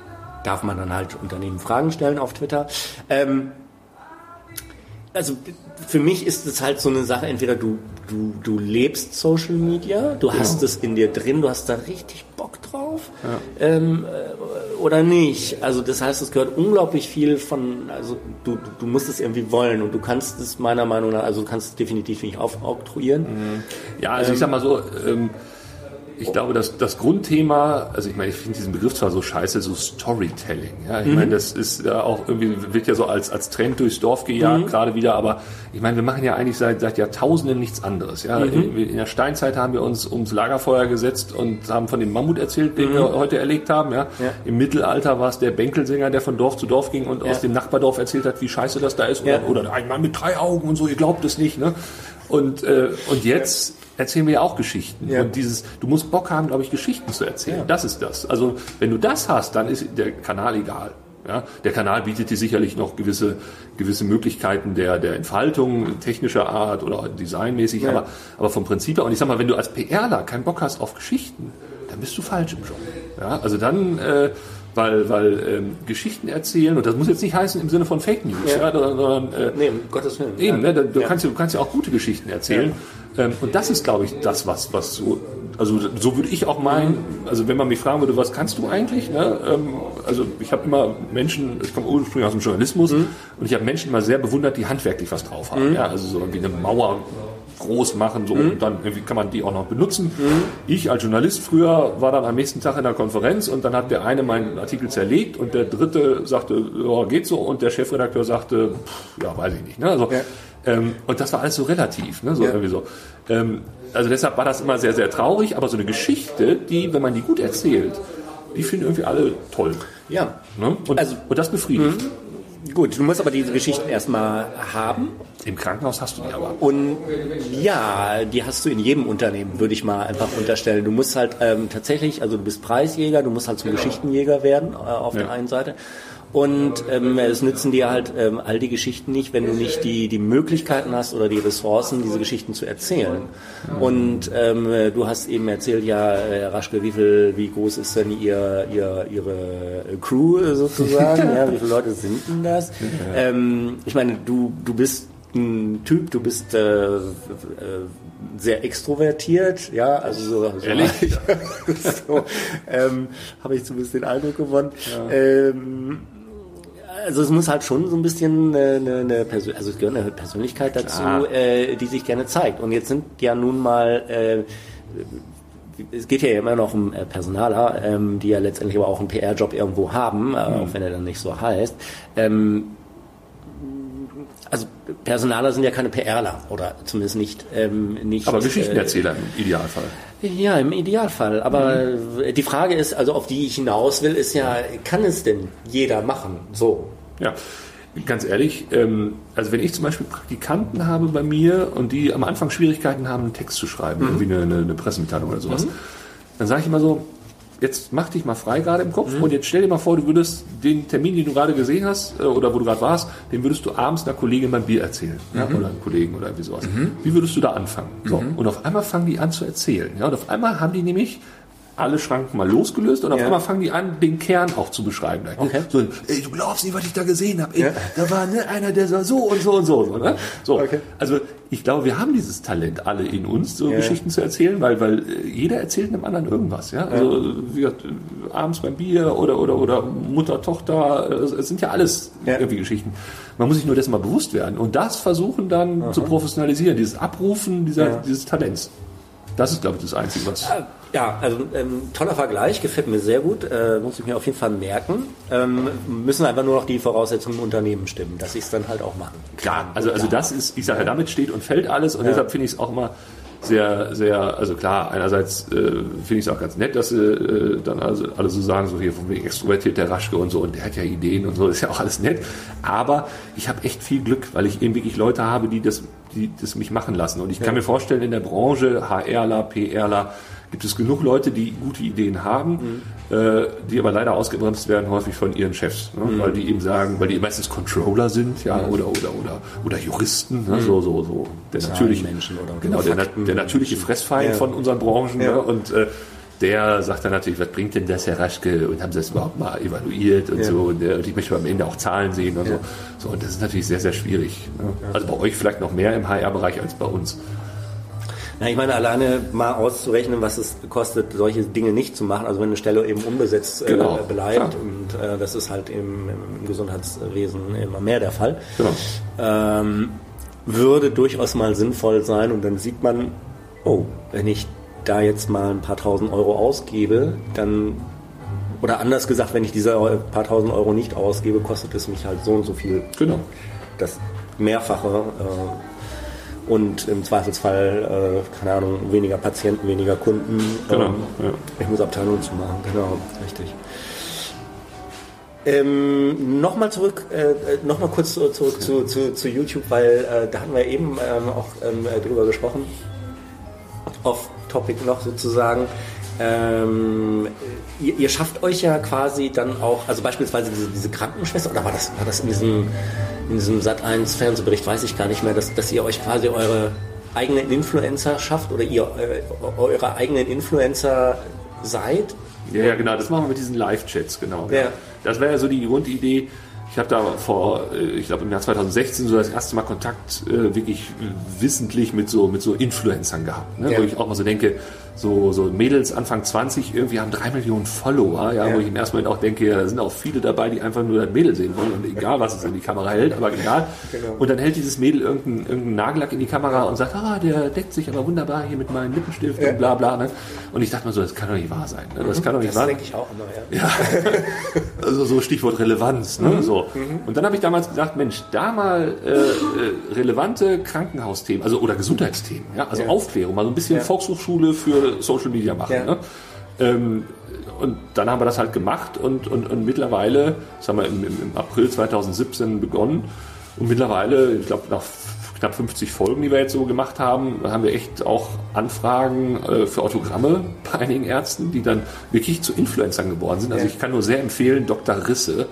darf man dann halt Unternehmen Fragen stellen auf Twitter. Ähm, also für mich ist es halt so eine Sache, entweder du, du, du lebst Social Media, du genau. hast es in dir drin, du hast da richtig Bock drauf ja. ähm, äh, oder nicht. Also das heißt, es gehört unglaublich viel von, also du, du musst es irgendwie wollen und du kannst es meiner Meinung nach, also du kannst es definitiv nicht aufoktroyieren. Mhm. Ja, also ähm, ich sag mal so, ähm, ich glaube, dass das Grundthema, also ich meine, ich finde diesen Begriff zwar so scheiße, so Storytelling. Ja, ich mhm. meine, das ist ja auch irgendwie wird ja so als als Trend durchs Dorf gejagt mhm. gerade wieder. Aber ich meine, wir machen ja eigentlich seit seit Jahrtausenden nichts anderes. Ja, mhm. in, in, der Steinzeit haben wir uns ums Lagerfeuer gesetzt und haben von dem Mammut erzählt, den wir mhm. heute erlegt haben. Ja, ja. im Mittelalter war es der Bänkelsänger, der von Dorf zu Dorf ging und ja. aus dem Nachbardorf erzählt hat, wie scheiße das da ist. Oder, oder ein Mann mit drei Augen und so. Ihr glaubt es nicht. Ne? Und äh, und jetzt erzählen wir ja auch Geschichten. Ja. Und dieses, du musst Bock haben, glaube ich, Geschichten zu erzählen. Ja. Das ist das. Also wenn du das hast, dann ist der Kanal egal. Ja, der Kanal bietet dir sicherlich noch gewisse, gewisse Möglichkeiten der, der Entfaltung technischer Art oder designmäßig, ja. aber, aber vom Prinzip her, und ich sag mal, wenn du als PRler keinen Bock hast auf Geschichten, dann bist du falsch im Job. Ja, also dann, äh, weil, weil ähm, Geschichten erzählen, und das muss jetzt nicht heißen im Sinne von Fake News, ja. ja sondern, äh, nee, um Gottes Willen. Eben, ne, du, kannst, du kannst ja auch gute Geschichten erzählen. Ähm, und das ist, glaube ich, das, was, was so, also so würde ich auch meinen, also wenn man mich fragen würde, was kannst du eigentlich? Ne? Ähm, also ich habe immer Menschen, ich komme ursprünglich aus dem Journalismus mhm. und ich habe Menschen immer sehr bewundert, die handwerklich was drauf haben. Mhm. Ja, also so wie eine Mauer groß machen so mhm. und dann irgendwie kann man die auch noch benutzen. Mhm. Ich als Journalist früher war dann am nächsten Tag in der Konferenz und dann hat der eine meinen Artikel zerlegt und der dritte sagte, ja, geht so und der Chefredakteur sagte, pff, ja, weiß ich nicht. Ne? Also, ja. ähm, und das war alles so relativ, ne? so ja. irgendwie so. Ähm, also deshalb war das immer sehr, sehr traurig, aber so eine Geschichte, die, wenn man die gut erzählt, die finden irgendwie alle toll. Ja. Ne? Und, also, und das befriedigt. Mhm. Gut, du musst aber diese Geschichten erstmal haben. Im Krankenhaus hast du die aber. Und ja, die hast du in jedem Unternehmen, würde ich mal einfach unterstellen. Du musst halt ähm, tatsächlich, also du bist Preisjäger, du musst halt zum Geschichtenjäger werden äh, auf ja. der einen Seite. Und ähm, es nützen dir halt ähm, all die Geschichten nicht, wenn du nicht die, die Möglichkeiten hast oder die Ressourcen, diese Geschichten zu erzählen. Und ähm, du hast eben erzählt, ja, Herr Raschke, wie viel, wie groß ist denn ihr, ihr Ihre Crew sozusagen? [laughs] ja, wie viele Leute sind denn das? Ähm, ich meine, du, du bist ein Typ, du bist äh, äh, sehr extrovertiert, ja, also so, so, Ehrlich? [laughs] so ähm, habe ich zumindest den Eindruck gewonnen. Ja. Ähm, also es muss halt schon so ein bisschen eine, eine Persön also es gehört eine Persönlichkeit dazu, äh, die sich gerne zeigt. Und jetzt sind ja nun mal äh, es geht ja immer noch um äh, Personaler, ähm, die ja letztendlich aber auch einen PR-Job irgendwo haben, äh, mhm. auch wenn er dann nicht so heißt. Ähm, also Personaler sind ja keine PRler oder zumindest nicht. Ähm, nicht aber Geschichtenerzähler äh, im Idealfall. Ja, im Idealfall. Aber mhm. die Frage ist, also auf die ich hinaus will, ist ja, kann es denn jeder machen? So. Ja. Ganz ehrlich, ähm, also wenn ich zum Beispiel Praktikanten habe bei mir und die am Anfang Schwierigkeiten haben, einen Text zu schreiben, mhm. irgendwie eine, eine, Pressemitteilung oder sowas, mhm. dann sage ich immer so, jetzt mach dich mal frei gerade im Kopf mhm. und jetzt stell dir mal vor, du würdest den Termin, den du gerade gesehen hast äh, oder wo du gerade warst, den würdest du abends einer Kollegin beim Bier erzählen mhm. ja, oder einem Kollegen oder irgendwie sowas. Mhm. Wie würdest du da anfangen? So. Mhm. Und auf einmal fangen die an zu erzählen. Ja, und auf einmal haben die nämlich alle Schranken mal losgelöst und auf ja. einmal fangen die an, den Kern auch zu beschreiben. Okay. So, ey, du glaubst nicht, was ich da gesehen habe. Ja. Da war ne, einer, der sah so und so und so. so, ne? so. Okay. Also ich glaube, wir haben dieses Talent alle in uns, so ja. Geschichten zu erzählen, weil, weil äh, jeder erzählt einem anderen irgendwas. Ja? Also wie gesagt, abends beim Bier oder, oder, oder Mutter, Tochter, es sind ja alles irgendwie Geschichten. Man muss sich nur dessen mal bewusst werden und das versuchen dann Aha. zu professionalisieren, dieses Abrufen dieser, dieses Talents. Das ist, glaube ich, das Einzige, was. Ja, also ähm, toller Vergleich, gefällt mir sehr gut, äh, muss ich mir auf jeden Fall merken. Ähm, müssen einfach nur noch die Voraussetzungen im Unternehmen stimmen, dass ich es dann halt auch machen kann. Klar, also, also das ist, ich sage ja, damit steht und fällt alles und ja. deshalb finde ich es auch immer sehr, sehr, also klar, einerseits äh, finde ich es auch ganz nett, dass sie äh, dann also alle so sagen, so hier von wegen extrovertiert der Raschke und so und der hat ja Ideen und so, ist ja auch alles nett. Aber ich habe echt viel Glück, weil ich eben wirklich Leute habe, die das, die das mich machen lassen. Und ich kann mir vorstellen, in der Branche, HRler, PRler, gibt es genug Leute, die gute Ideen haben, mhm. äh, die aber leider ausgebremst werden häufig von ihren Chefs, ne? mhm. weil die eben sagen, weil die meistens Controller sind, ja, mhm. oder oder oder oder Juristen, ne? so so so der natürliche Menschen oder genau der, der natürliche Fressfeind ja. von unseren Branchen ja. ne? und äh, der sagt dann natürlich, was bringt denn das, Herr Raschke, und haben Sie das überhaupt mal evaluiert und ja. so. Und, und, ich möchte am Ende auch Zahlen sehen und ja. so. so. Und das ist natürlich sehr, sehr schwierig. Ne? Also bei euch vielleicht noch mehr im HR-Bereich als bei uns. Na, ich meine, alleine mal auszurechnen, was es kostet, solche Dinge nicht zu machen, also wenn eine Stelle eben unbesetzt äh, genau, bleibt klar. und äh, das ist halt im, im, Gesundheitswesen immer mehr der Fall, genau. ähm, würde durchaus mal sinnvoll sein und dann sieht man, oh, wenn ich da jetzt mal ein paar tausend Euro ausgebe, dann oder anders gesagt, wenn ich diese paar tausend Euro nicht ausgebe, kostet es mich halt so und so viel. Genau. Das Mehrfache. Äh, und im Zweifelsfall, äh, keine Ahnung, weniger Patienten, weniger Kunden. Genau. Ähm, ja. Ich muss Abteilungen zu machen, genau, richtig. Ähm, nochmal zurück, äh, nochmal kurz zurück zu, zu, zu, YouTube, weil äh, da hatten wir eben ähm, auch ähm, drüber gesprochen. Off-Topic noch sozusagen. Ähm, ihr, ihr, schafft euch ja quasi dann auch, also beispielsweise diese, diese Krankenschwester, oder war das, war das in diesem in diesem Sat 1 Fernsehbericht, weiß ich gar nicht mehr, dass, dass ihr euch quasi eure eigenen Influencer schafft oder ihr äh, eure eigenen Influencer seid? Ja, ja, genau, das machen wir mit diesen Live-Chats, genau. Ja. Das wäre ja so die Grundidee. Ich ich habe da vor, äh, ich glaube im Jahr 2016 so das erste Mal Kontakt äh, wirklich wissentlich mit so mit so Influencern gehabt, ne? Ja. wo ich auch mal so denke, so, so Mädels Anfang 20 irgendwie haben drei Millionen Follower, ja, Ja. wo ich im ersten Moment auch denke, ja, da sind auch viele dabei, die einfach nur das Mädel sehen wollen und egal, was es in die Kamera hält, aber egal. Genau. Und dann hält dieses Mädel irgendeinen, irgendeinen Nagellack in die Kamera und sagt, ah, der deckt sich aber wunderbar hier mit meinem Lippenstift Ja. und bla bla. Ne? Und ich dachte mir so, das kann doch nicht wahr sein. Ne? Das kann doch nicht Das wahr sein. denke ich auch immer, ja. [laughs] Also so Stichwort Relevanz. Ne? So. Und dann habe ich damals gesagt, Mensch, da mal äh, äh, relevante Krankenhausthemen, also oder Gesundheitsthemen, ja? also Ja. Aufklärung, mal so ein bisschen Ja. Volkshochschule für Social Media machen. Ja. Ne? Ähm, und dann haben wir das halt gemacht und, und, und mittlerweile, das haben wir im, im, im April 2017 begonnen und mittlerweile, ich glaube nach knapp 50 Folgen, die wir jetzt so gemacht haben, haben wir echt auch Anfragen äh, für Autogramme bei einigen Ärzten, die dann wirklich zu Influencern geworden sind. Also ich kann nur sehr empfehlen, Dr. Risse,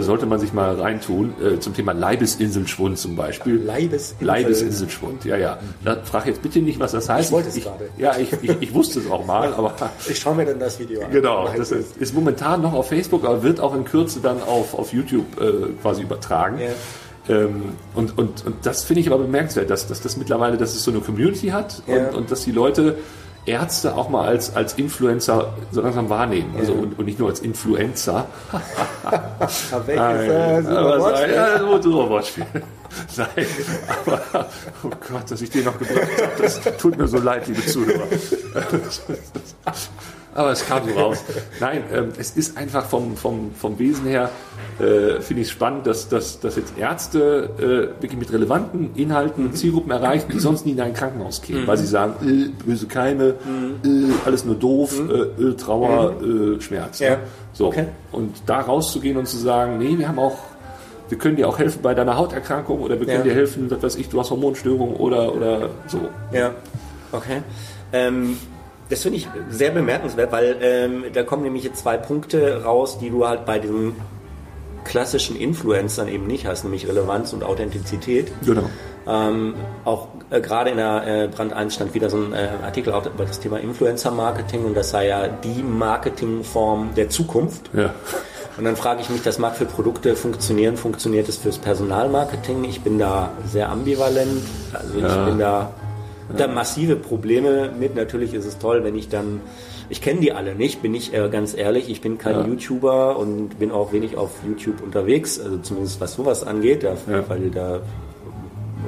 sollte man sich mal reintun, äh, zum Thema Leibesinselschwund zum Beispiel. Leibesinsel. Leibesinselschwund, ja, ja. Da frag jetzt bitte nicht, was das heißt. Ich wollte es ich, gerade. Ja, ich, ich, ich wusste es auch mal, [laughs] aber Ich schaue mir dann das Video an. Genau, das ist, ist momentan noch auf Facebook, aber wird auch in Kürze dann auf, auf YouTube äh, quasi übertragen. Ja. Ähm, und, und, und das finde ich aber bemerkenswert, dass, dass das mittlerweile, dass es so eine Community hat Ja. und, und dass die Leute Ärzte auch mal als, als Influencer so langsam wahrnehmen. Also und, und nicht nur als Influencer. [laughs] Aber welches, Nein, äh, super aber Wortspiel. sei- ja, so ein super Wortspiel. [laughs] Nein, aber oh Gott, dass ich den noch gebracht habe, das tut mir so leid, liebe Zuhörer. [laughs] Aber es kam so raus. Nein, ähm, es ist einfach vom, vom, vom Wesen her, äh, finde ich es spannend, dass, dass, dass jetzt Ärzte äh, wirklich mit relevanten Inhalten Zielgruppen erreichen, die sonst nie in ein Krankenhaus gehen, weil sie sagen, äh, böse Keime, äh, alles nur doof, äh, äh, Trauer, äh, Schmerz. Ja. Ne? So. Okay. Und da rauszugehen und zu sagen, nee, wir haben auch, wir können dir auch helfen bei deiner Hauterkrankung oder wir können Ja. dir helfen, was weiß ich, du hast Hormonstörungen oder, oder so. Ja, okay. Ähm, das finde ich sehr bemerkenswert, weil ähm, da kommen nämlich jetzt zwei Punkte raus, die du halt bei diesen klassischen Influencern eben nicht hast, nämlich Relevanz und Authentizität. Genau. Ähm, auch äh, gerade in der äh, Brand 1 stand wieder so ein äh, Artikel auch über das Thema Influencer-Marketing und das sei ja die Marketingform der Zukunft. Ja. Und dann frage ich mich, das mag für Produkte funktionieren, funktioniert es fürs Personalmarketing? Ich bin da sehr ambivalent. Also ich Ja. bin da, da massive Probleme mit. Natürlich ist es toll, wenn ich dann, ich kenne die alle nicht, bin ich äh, ganz ehrlich. Ich bin kein Ja. YouTuber und bin auch wenig auf YouTube unterwegs, also zumindest was sowas angeht, da, Ja. weil da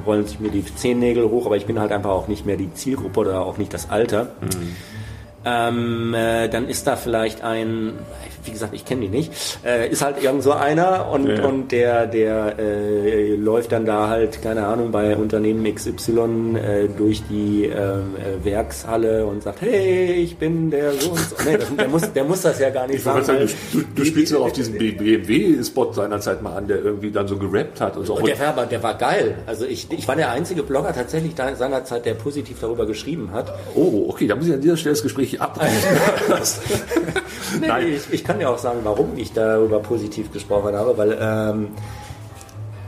rollen sich mir die Zehennägel hoch, aber ich bin halt einfach auch nicht mehr die Zielgruppe oder auch nicht das Alter. Ähm, äh, dann ist da vielleicht ein, wie gesagt, ich kenne die nicht, äh, ist halt irgend so einer und, Ja. und der, der äh, läuft dann da halt, keine Ahnung, bei Unternehmen XY äh, durch die ähm, äh, Werkshalle und sagt, hey, ich bin der so und so. Nee, das, der, muss, der muss das ja gar nicht Ich sagen. sagen, du, du, du spielst doch auf diesen BMW-Spot seinerzeit mal an, der irgendwie dann so gerappt hat und so. Und der war, aber, der war geil. Also ich, ich war der einzige Blogger tatsächlich da seinerzeit, der positiv darüber geschrieben hat. oh, okay, da muss ich an dieser Stelle das Gespräch abbrechen. [laughs] [laughs] Nee, Nein. Ich, ich kann ja auch sagen, warum ich darüber positiv gesprochen habe, weil ähm,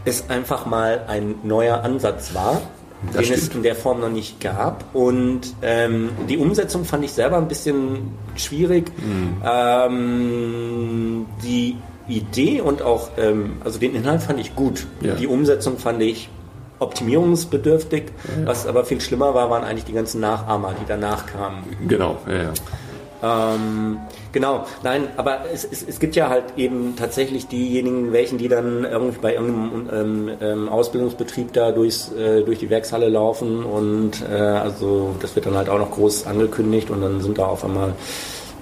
es einfach mal ein neuer Ansatz war, Das den es stimmt. in der Form noch nicht gab. Und ähm, die Umsetzung fand ich selber ein bisschen schwierig. Mhm. Ähm, die Idee und auch, ähm, also den Inhalt fand ich gut. Ja. Die Umsetzung fand ich optimierungsbedürftig. Was aber viel schlimmer war, waren eigentlich die ganzen Nachahmer, die danach kamen. genau, ja, ja. Genau, nein, aber es, es, es gibt ja halt eben tatsächlich diejenigen, welchen, die dann irgendwie bei irgendeinem ähm, ähm, Ausbildungsbetrieb da durchs, äh, durch die Werkshalle laufen und äh, also das wird dann halt auch noch groß angekündigt und dann sind da auf einmal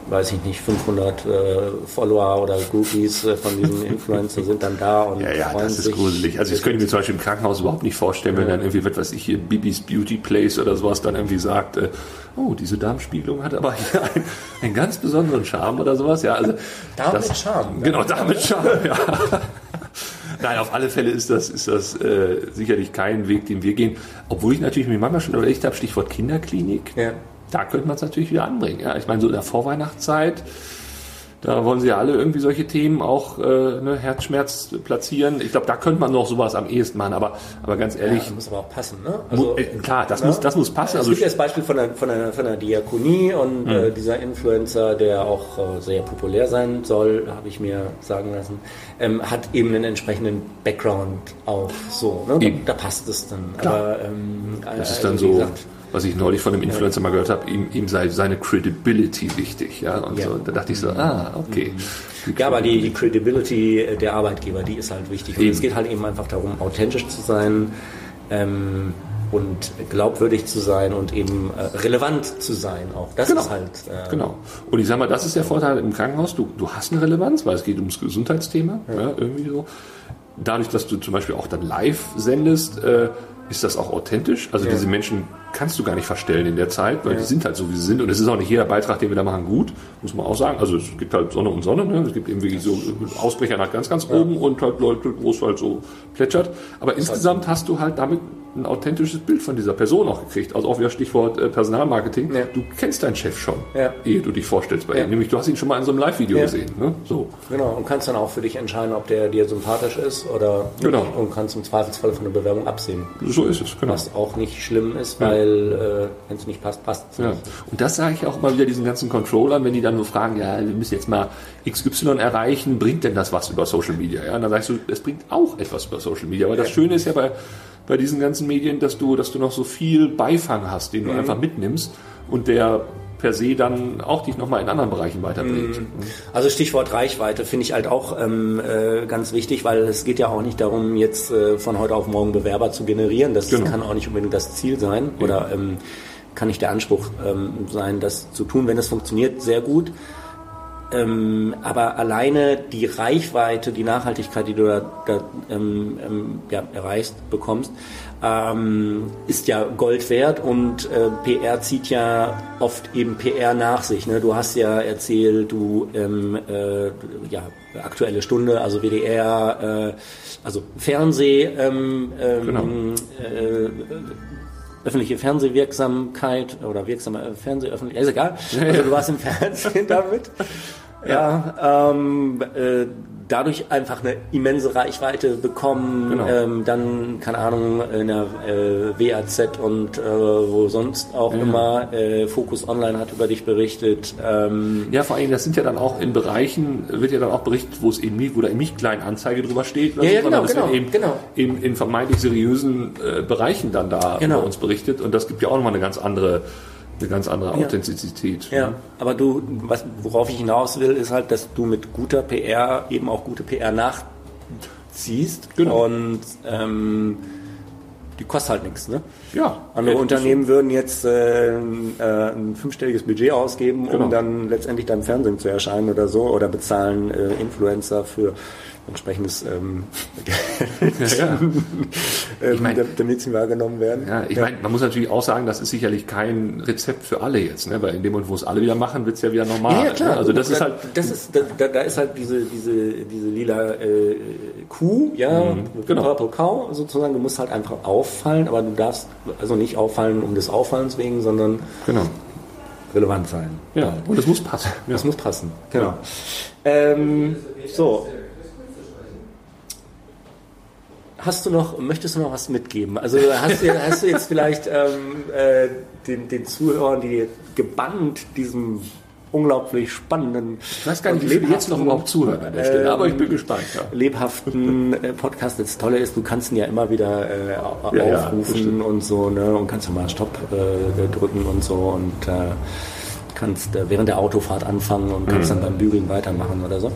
weiß ich nicht, 500 äh, Follower oder Groupies äh, von diesen [laughs] Influencer sind dann da und Ja, ja, das ist gruselig. Also das könnte ich mir zum Beispiel im Krankenhaus überhaupt nicht vorstellen, wenn dann irgendwie, was weiß ich, hier Bibis Beauty Place oder sowas dann irgendwie sagt, äh, oh, diese Darmspiegelung hat aber hier einen, einen ganz besonderen Charme oder sowas. Ja, also [laughs] Darm das, mit Charme. Genau, damit Charme, ja. [laughs] Nein, auf alle Fälle ist das, ist das äh, sicherlich kein Weg, den wir gehen. Obwohl ich natürlich mir manchmal schon überlegt habe, Stichwort Kinderklinik. Ja. Da könnte man es natürlich wieder anbringen. Ja, ich meine, so in der Vorweihnachtszeit, Da wollen sie ja alle irgendwie solche Themen auch äh, ne, Herzschmerz platzieren. Ich glaube, da könnte man noch sowas am ehesten machen, aber, aber ganz ehrlich. Ja, muss aber auch passen, ne? Also, äh, klar, das, ne? muss, das muss passen. Es also gibt ja das Beispiel von der, von der, von der Diakonie und äh, dieser Influencer, der auch äh, sehr populär sein soll, habe ich mir sagen lassen, ähm, hat eben einen entsprechenden Background auch so. Ne? Da, da, passt es dann. Klar. Aber ähm, das ist dann so. Gesagt, was ich neulich von einem Influencer mal gehört habe, ihm, ihm sei seine Credibility wichtig. Ja? Und ja. So, da dachte ich so, ah, okay. Ja, aber die, die Credibility der Arbeitgeber, die ist halt wichtig. Und es geht halt eben einfach darum, authentisch zu sein. Ähm, und glaubwürdig zu sein und eben äh, relevant zu sein auch. Das genau. ist halt. Äh, genau. Und ich sag mal, das ist der Vorteil im Krankenhaus. Du, du hast eine Relevanz, weil es geht ums Gesundheitsthema. Ja. ja irgendwie so. Dadurch, dass du zum Beispiel auch dann live sendest, äh, ist das auch authentisch. Also ja. diese Menschen kannst du gar nicht verstellen in der Zeit, weil ja. die sind halt so, wie sie sind. Und es ist auch nicht jeder Beitrag, den wir da machen, gut, muss man auch sagen. Also es gibt halt Sonne und Sonne. Ne? Es gibt eben wirklich so Ausbrecher nach ganz, ganz oben und halt Leute, wo es halt so plätschert. Aber das insgesamt hast du halt damit ein authentisches Bild von dieser Person auch gekriegt. Also auch wieder Stichwort äh, Personalmarketing. Ja. Du kennst deinen Chef schon, ja. ehe du dich vorstellst bei ihm. Nämlich du hast ihn schon mal in so einem Live-Video gesehen. Ne? So. Genau, und kannst dann auch für dich entscheiden, ob der dir sympathisch ist oder genau. nicht. Und kannst im Zweifelsfall von der Bewerbung absehen. So ist es, genau. Was auch nicht schlimm ist, weil äh, wenn es nicht passt, passt es ja. nicht. Und das sage ich auch mal wieder diesen ganzen Controllern, wenn die dann nur fragen, ja, wir müssen jetzt mal XY erreichen, bringt denn das was über Social Media? Ja, und dann sagst du, es bringt auch etwas über Social Media. Aber das Schöne ist ja bei bei diesen ganzen Medien, dass du, dass du noch so viel Beifang hast, den du mhm. einfach mitnimmst und der per se dann auch dich nochmal in anderen Bereichen weiterbringt. Mhm. Also Stichwort Reichweite finde ich halt auch ähm, äh, ganz wichtig, weil es geht ja auch nicht darum, jetzt äh, von heute auf morgen Bewerber zu generieren. Das genau. kann auch nicht unbedingt das Ziel sein ja. oder ähm, kann nicht der Anspruch ähm, sein, das zu tun. Wenn es funktioniert, sehr gut. Ähm, aber alleine die Reichweite, die Nachhaltigkeit, die du da, da ähm, ähm, ja, erreichst, bekommst, ähm, ist ja Gold wert und äh, PR zieht ja oft eben PR nach sich. Ne? Du hast ja erzählt, du ähm, äh, ja aktuelle Stunde, also WDR, äh, also Fernseh, ähm, genau. äh, öffentliche Fernsehwirksamkeit oder wirksame Fernsehöffentlich, ist egal. Also du warst im Fernsehen [laughs] damit. Ja, ähm, äh, dadurch einfach eine immense Reichweite bekommen, genau. ähm, dann, keine Ahnung, in der äh, WAZ und äh, wo sonst auch ja. immer äh, Focus Online hat über dich berichtet. Ähm, ja, vor allem, das sind ja dann auch in Bereichen, wird ja dann auch berichtet, wo es eben nicht, wo da eben nicht kleine Anzeige drüber steht, ja, ja, genau, genau, eben, genau. Eben in vermeintlich seriösen äh, Bereichen dann da genau. über uns berichtet und das gibt ja auch nochmal eine ganz andere eine ganz andere Authentizität. Ja, ja. aber du, was, worauf ich hinaus will, ist halt, dass du mit guter PR eben auch gute PR nachziehst. Genau. Und ähm, die kostet halt nichts. Ne? Ja. Andere Unternehmen würden jetzt äh, äh, ein fünfstelliges Budget ausgeben, genau. um dann letztendlich dann im Fernsehen zu erscheinen oder so, oder bezahlen äh, Influencer für entsprechendes ähm, [laughs] ja, ja. [laughs] ähm, ich mein, damit sie wahrgenommen werden. Ja, ich ja. meine, man muss natürlich auch sagen, das ist sicherlich kein Rezept für alle jetzt, ne? weil in dem Moment, wo es alle wieder machen, wird es ja wieder normal. Ja, klar. Ne? Also das ist halt, das ist, da, da, ist halt diese, diese, diese lila äh, Kuh, ja, mhm, genau. Purple Cow sozusagen. Du musst halt einfach auffallen, aber du darfst also nicht auffallen um des Auffallens wegen, sondern genau. relevant sein. Ja, und es muss passen. Das muss passen, genau. Ähm, so, hast du noch, möchtest du noch was mitgeben? Also hast du, hast du jetzt vielleicht ähm, äh, den, den Zuhörern, die gebannt diesem unglaublich spannenden. Ich weiß gar nicht, wie jetzt noch überhaupt zuhören an der Stelle, aber ich bin gespannt. Ja. Lebhaften äh, Podcast. Das Tolle ist, du kannst ihn ja immer wieder äh, ja, aufrufen ja, und so, ne? Und kannst ja mal Stopp äh, drücken und so und äh, kannst äh, während der Autofahrt anfangen und kannst mhm. dann beim Bügeln weitermachen oder so.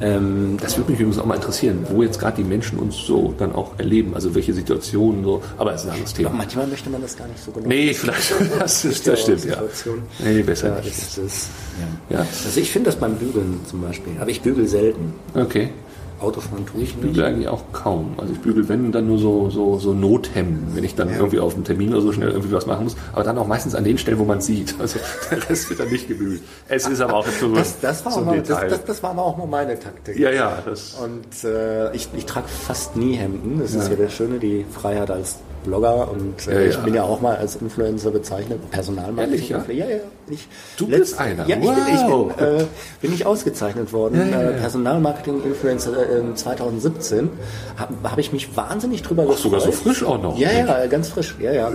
Ähm, das würde mich übrigens auch mal interessieren, wo jetzt gerade die Menschen uns so dann auch erleben, also welche Situationen so, aber es ist ein anderes Thema. Aber manchmal möchte man das gar nicht so genau. Nee, vielleicht, [laughs] das, ist, das stimmt, ja. Nee, besser ja, nicht. Das ist, ja. Ja. Also ich finde das beim Bügeln zum Beispiel, aber ich bügel selten. Okay. Autofahren tue ich. Ich bügele eigentlich auch kaum. Also ich bügele, wenn, dann nur so, so, so Nothemden, wenn ich dann ja. irgendwie auf einem Termin oder so schnell irgendwie was machen muss. Aber dann auch meistens an den Stellen, wo man sieht. Also [laughs] der Rest wird dann nicht gebügelt. Es ist aber auch jetzt so das, das, war so mal, das, das, das, war aber auch mal meine Taktik. Ja, ja. Das Und äh, ich, ich trage fast nie Hemden. Das ja. ist ja das Schöne, die Freiheit als Blogger und äh, Ja, ja. ich bin ja auch mal als Influencer bezeichnet, Personalmarketing. Ehrlich, ja? ja, ja. Ich, Du bist einer. Ja, ich bin, ich Wow. bin, äh, bin ich ausgezeichnet worden. Äh, Personalmarketing-Influencer äh, 2017. Habe hab ich mich wahnsinnig drüber gefreut. sogar so frisch auch noch. Ja, ja, ganz frisch. Ja, ja.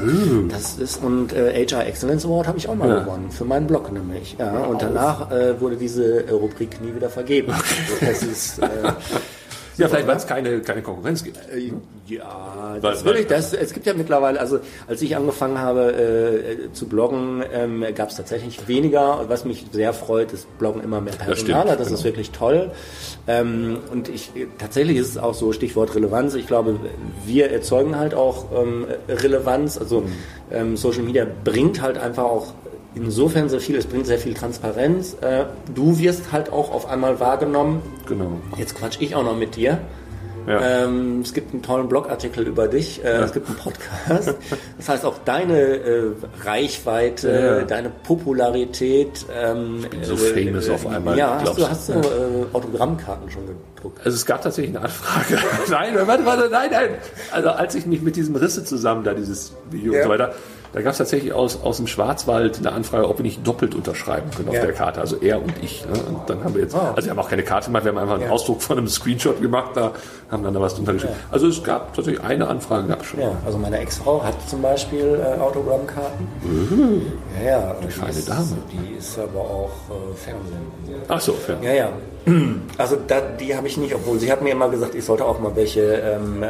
Das ist und äh, HR Excellence Award habe ich auch mal gewonnen für meinen Blog nämlich. Ja, und danach äh, wurde diese äh, Rubrik nie wieder vergeben. Also, das ist äh, [laughs] Ja, vielleicht, weil es keine, keine Konkurrenz gibt. äh, ja, Weil- das will weil- ich. Das, es gibt ja mittlerweile, also als ich angefangen habe äh, zu bloggen, ähm, gab es tatsächlich weniger. Was mich sehr freut, ist bloggen immer mehr Das Personal. stimmt, Das, ist genau. wirklich toll. Ähm, und ich tatsächlich ist es auch so Stichwort Relevanz. Ich glaube, wir erzeugen halt auch ähm, Relevanz. Also Mhm. ähm, Social Media bringt halt einfach auch insofern sehr viel. Es bringt sehr viel Transparenz. Äh, du wirst halt auch auf einmal wahrgenommen. Genau. Jetzt quatsch ich auch noch mit dir. Ja. Ähm, es gibt einen tollen Blogartikel über dich, äh, es gibt einen Podcast. [laughs] Das heißt, auch deine äh, Reichweite, Ja, ja. deine Popularität. Ähm, so äh, famous auf einmal, Ja, hast du, hast du äh, Autogrammkarten schon gedruckt? Also es gab tatsächlich eine Anfrage. [laughs] nein, warte, warte, nein, nein. Also als ich mich mit diesem Risse zusammen, da dieses Video Ja. und so weiter, da gab es tatsächlich aus, aus dem Schwarzwald eine Anfrage, ob wir nicht doppelt unterschreiben können auf Ja. der Karte. Also er und ich. Ne? Und dann haben wir jetzt, Wow. also wir haben auch keine Karte gemacht, wir haben einfach einen Ja. Ausdruck von einem Screenshot gemacht, da haben dann da was drunter geschrieben. Also es gab tatsächlich eine Anfrage, gab es schon. Ja, also meine Ex-Frau hat zum Beispiel äh, Autogrammkarten. Ja, ja. Die Mhm. feine ist, Dame. Die ist aber auch äh, Fernsehen. Ach so, ja. Ja, ja. Also da, die habe ich nicht, obwohl sie hat mir immer gesagt, ich sollte auch mal welche ähm, äh,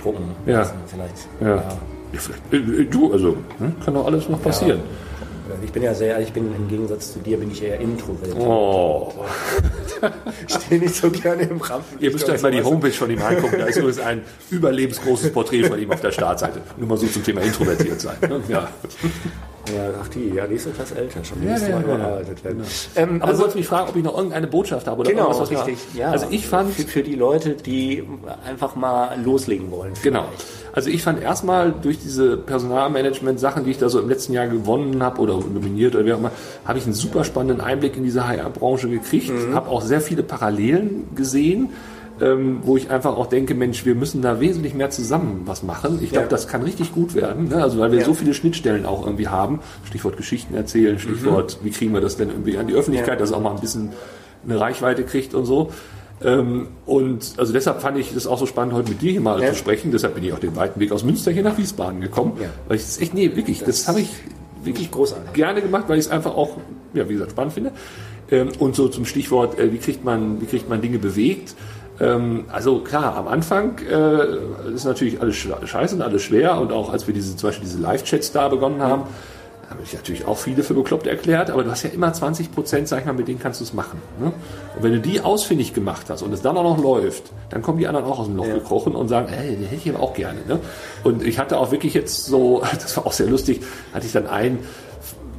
drucken. Ja. lassen, Vielleicht. Ja. ja vielleicht, äh, äh, du, also hm, kann doch alles noch passieren. Äh, Ich bin ja sehr, ich bin im Gegensatz zu dir bin ich eher introvertiert. Oh. [laughs] Ich stehe nicht so gerne im Rampenlicht. Ihr müsst euch mal die. Homepage von ihm angucken. Da ist übrigens ein überlebensgroßes Porträt von ihm auf der Startseite. Nur mal so zum Thema introvertiert sein. ne? Ja. Ja, ach die, ja, die ist etwas älter schon. Die Ja, ja, ja, ja. werden. Ähm, Aber du also, wolltest mich fragen, ob ich noch irgendeine Botschaft habe oder genau, irgendwas, was richtig. Ja. Also ich fand, für, für die Leute, die einfach mal loslegen wollen. genau. Also ich fand erstmal durch diese Personalmanagement-Sachen, die ich da so im letzten Jahr gewonnen habe oder nominiert oder wie auch immer, habe ich einen super spannenden Einblick in diese HR-Branche gekriegt, Mhm. habe auch sehr viele Parallelen gesehen. Ähm, wo ich einfach auch denke, Mensch, wir müssen da wesentlich mehr zusammen was machen. Ich glaube, Ja. das kann richtig gut werden, ne? also weil wir Ja. so viele Schnittstellen auch irgendwie haben. Stichwort Geschichten erzählen, Stichwort, wie kriegen wir das denn irgendwie an die Öffentlichkeit, Ja. dass es auch mal ein bisschen eine Reichweite kriegt und so. Ähm, und also deshalb fand ich das auch so spannend, heute mit dir hier mal Ja. zu sprechen. Deshalb bin ich auch den weiten Weg aus Münster hier nach Wiesbaden gekommen. Ja. Weil ich das echt, nee, wirklich, das, habe ich wirklich großartig. gerne gemacht, weil ich es einfach auch, ja, wie gesagt, spannend finde. Ähm, und so zum Stichwort, äh, wie kriegt man, wie kriegt man Dinge bewegt? Ähm, also klar, am Anfang äh, ist natürlich alles sch- scheiße und alles schwer und auch als wir diese, zum Beispiel diese Live-Chats da begonnen haben, habe ich natürlich auch viele für bekloppt erklärt, aber du hast ja immer 20 Prozent, sag ich mal, mit denen kannst du es machen. Ne? Und wenn du die ausfindig gemacht hast und es dann auch noch läuft, dann kommen die anderen auch aus dem Loch Ja. gekrochen und sagen, ey, den hätte ich aber auch gerne. Ne? Und ich hatte auch wirklich jetzt so, [laughs] das war auch sehr lustig, hatte ich dann einen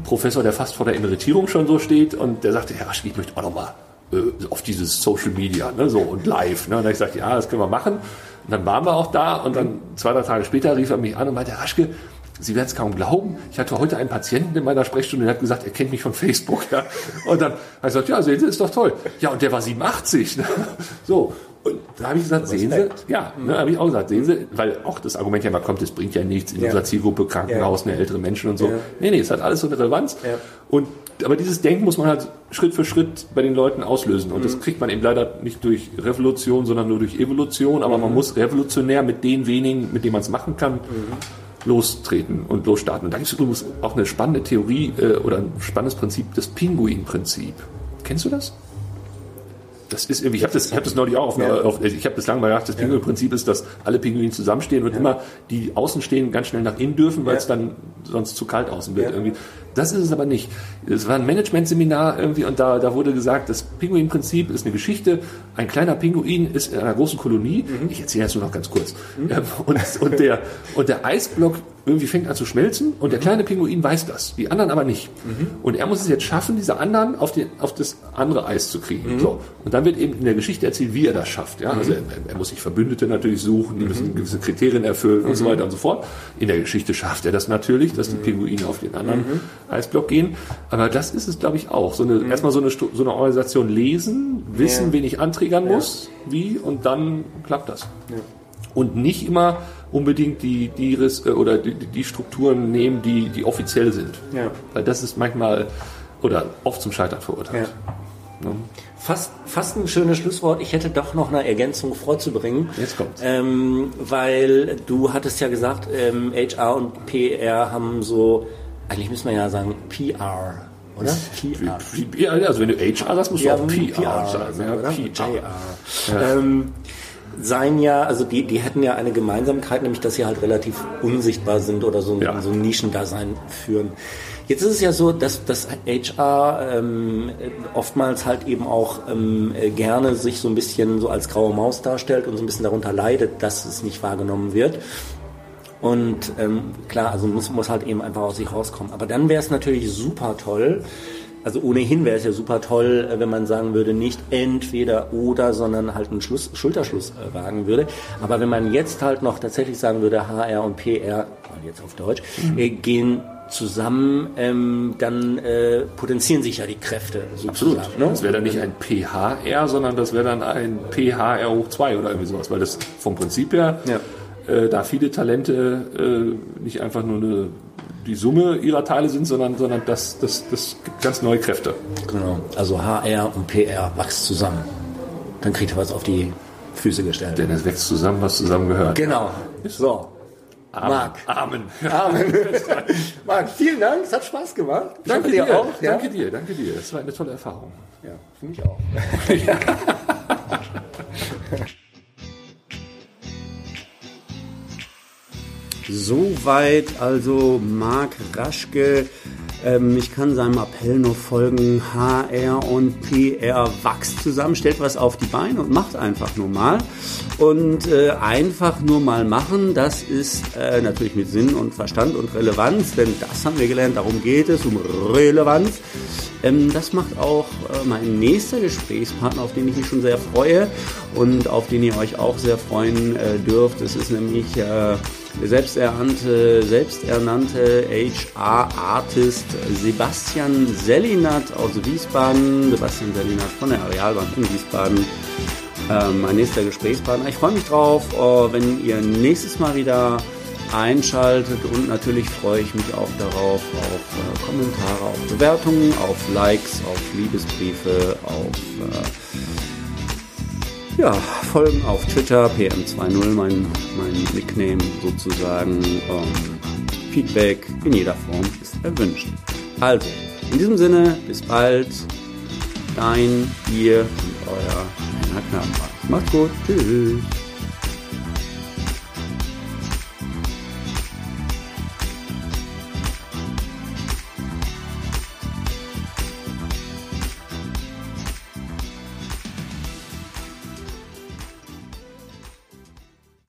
Professor, der fast vor der Emeritierung schon so steht und der sagte, Herr Raschke, ich möchte auch noch mal äh, auf dieses Social Media ne, so und live. Ne? Und dann ich gesagt, ja, das können wir machen. Und dann waren wir auch da und dann zwei, drei Tage später rief er mich an und meinte, Herr Raschke, Sie werden es kaum glauben. Ich hatte heute einen Patienten in meiner Sprechstunde, der hat gesagt, er kennt mich von Facebook. Ja. Und dann habe ich gesagt, ja, sehen Sie, ist doch toll. Ja, und der war 87. Ne? So. Und da habe ich gesagt, sehen Sie, ja, ne, habe ich auch gesagt, sehen Sie, weil auch das Argument ja immer kommt, es bringt ja nichts in Ja. unserer Zielgruppe, Krankenhaus, ne, ältere Menschen und so. Ja. Nee, nee, es hat alles so eine Relevanz. Ja. Und, aber dieses Denken muss man halt Schritt für Schritt bei den Leuten auslösen. Und Mhm. das kriegt man eben leider nicht durch Revolution, sondern nur durch Evolution. Aber Mhm. man muss revolutionär mit den wenigen, mit denen man es machen kann, Mhm. Lostreten und losstarten. Und da gibt es übrigens auch eine spannende Theorie äh, oder ein spannendes Prinzip, das Pinguin-Prinzip. Kennst du das? Das ist irgendwie, ich habe das, ich habe das neulich auch auf, Ja. auf ich habe das lange mal gedacht, das Pinguin-Prinzip ist, dass alle Pinguine zusammenstehen und immer die außen stehen ganz schnell nach innen dürfen, weil Ja. es dann sonst zu kalt außen wird Ja. irgendwie. Das ist es aber nicht. Es war ein Managementseminar irgendwie und da, da wurde gesagt, das Pinguin-Prinzip ist eine Geschichte. Ein kleiner Pinguin ist in einer großen Kolonie. Mhm. Ich erzähle jetzt nur noch ganz kurz. Ähm, Und, und, der, und der Eisblock irgendwie fängt an zu schmelzen und Mhm. der kleine Pinguin weiß das, die anderen aber nicht. Und er muss es jetzt schaffen, diese anderen auf, den, auf das andere Eis zu kriegen. Mhm. So. Und dann wird eben in der Geschichte erzählt, wie er das schafft. Ja? Also er, er muss sich Verbündete natürlich suchen, die Mhm. müssen gewisse Kriterien erfüllen und so weiter und so fort. In der Geschichte schafft er das natürlich, dass die Mhm. Pinguine auf den anderen Eisblock gehen. Aber das ist es, glaube ich, auch. So eine, Mhm. Erstmal so eine, so eine Organisation lesen, wissen, Ja. wen ich antriggern muss, wie, und dann klappt das. und nicht immer unbedingt die, die Ris- äh, oder die, die Strukturen nehmen, die, die offiziell sind. Ja. Weil das ist manchmal oder oft zum Scheitern verurteilt. Ne? Fast, fast ein schönes Schlusswort. Ich hätte doch noch eine Ergänzung vorzubringen. Jetzt kommt's. Ähm, weil du hattest ja gesagt, ähm, HR und PR haben so, eigentlich müssen wir ja sagen PR, oder? PR. Ja, also wenn du HR sagst, musst du Ja, auch PR, sagen. sagen, Ja, oder? PR. JR. Ähm, seien ja, also die, die hätten ja eine Gemeinsamkeit, nämlich dass sie halt relativ unsichtbar sind oder so, Ja. so ein Nischendasein führen. Jetzt ist es ja so, dass das HR ähm, oftmals halt eben auch ähm, äh, gerne sich so ein bisschen so als graue Maus darstellt und so ein bisschen darunter leidet, dass es nicht wahrgenommen wird. Und ähm, klar, also muss, muss halt eben einfach aus sich rauskommen. Aber dann wäre es natürlich super toll, also ohnehin wäre es ja super toll, äh, wenn man sagen würde, nicht entweder oder, sondern halt einen Schluss, Schulterschluss äh, wagen würde. Aber wenn man jetzt halt noch tatsächlich sagen würde, HR und PR, jetzt auf Deutsch, äh, gehen zusammen, ähm, dann äh, potenzieren sich ja die Kräfte. Absolut. Ne? Das wäre dann nicht ein PHR, sondern das wäre dann ein PHR hoch 2 oder irgendwie sowas, weil das vom Prinzip her, Ja. Äh, da viele Talente äh, nicht einfach nur eine, die Summe ihrer Teile sind, sondern, sondern das, das, das gibt ganz neue Kräfte. Genau. Also HR und PR wachsen zusammen. Dann kriegt ihr was auf die Füße gestellt. Denn es wächst zusammen, was zusammengehört. Genau. So. Amen. Marc. Amen. Amen. [laughs] Marc, vielen Dank. Es hat Spaß gemacht. Ich Danke dir auch. Ja? Danke dir, danke dir. Das war eine tolle Erfahrung. Ja, für mich auch. [laughs] [laughs] Soweit also Marc Raschke. Ähm, ich kann seinem Appell nur folgen. HR und PR wachst zusammen, stellt was auf die Beine und macht einfach nur mal. Und äh, einfach nur mal machen, das ist äh, natürlich mit Sinn und Verstand und Relevanz, denn das haben wir gelernt, darum geht es, um Relevanz. Ähm, das macht auch äh, mein nächster Gesprächspartner, auf den ich mich schon sehr freue und auf den ihr euch auch sehr freuen äh, dürft. Es ist nämlich äh, selbsternannte, selbsternannte HR-Artist Sebastian Sellinat aus Wiesbaden. Sebastian Sellinat von der Arealbank in Wiesbaden. Ähm, mein nächster Gesprächspartner. Ich freue mich drauf, äh, wenn ihr nächstes Mal wieder einschaltet und natürlich freue ich mich auch darauf, auf äh, Kommentare, auf Bewertungen, auf Likes, auf Liebesbriefe, auf äh, ja, Folgen auf Twitter, PM20, mein, mein Nickname sozusagen. Ähm, Feedback in jeder Form ist erwünscht. Also, in diesem Sinne, bis bald. Dein, ihr und euer Herr Knapper. Macht's gut. Tschüss.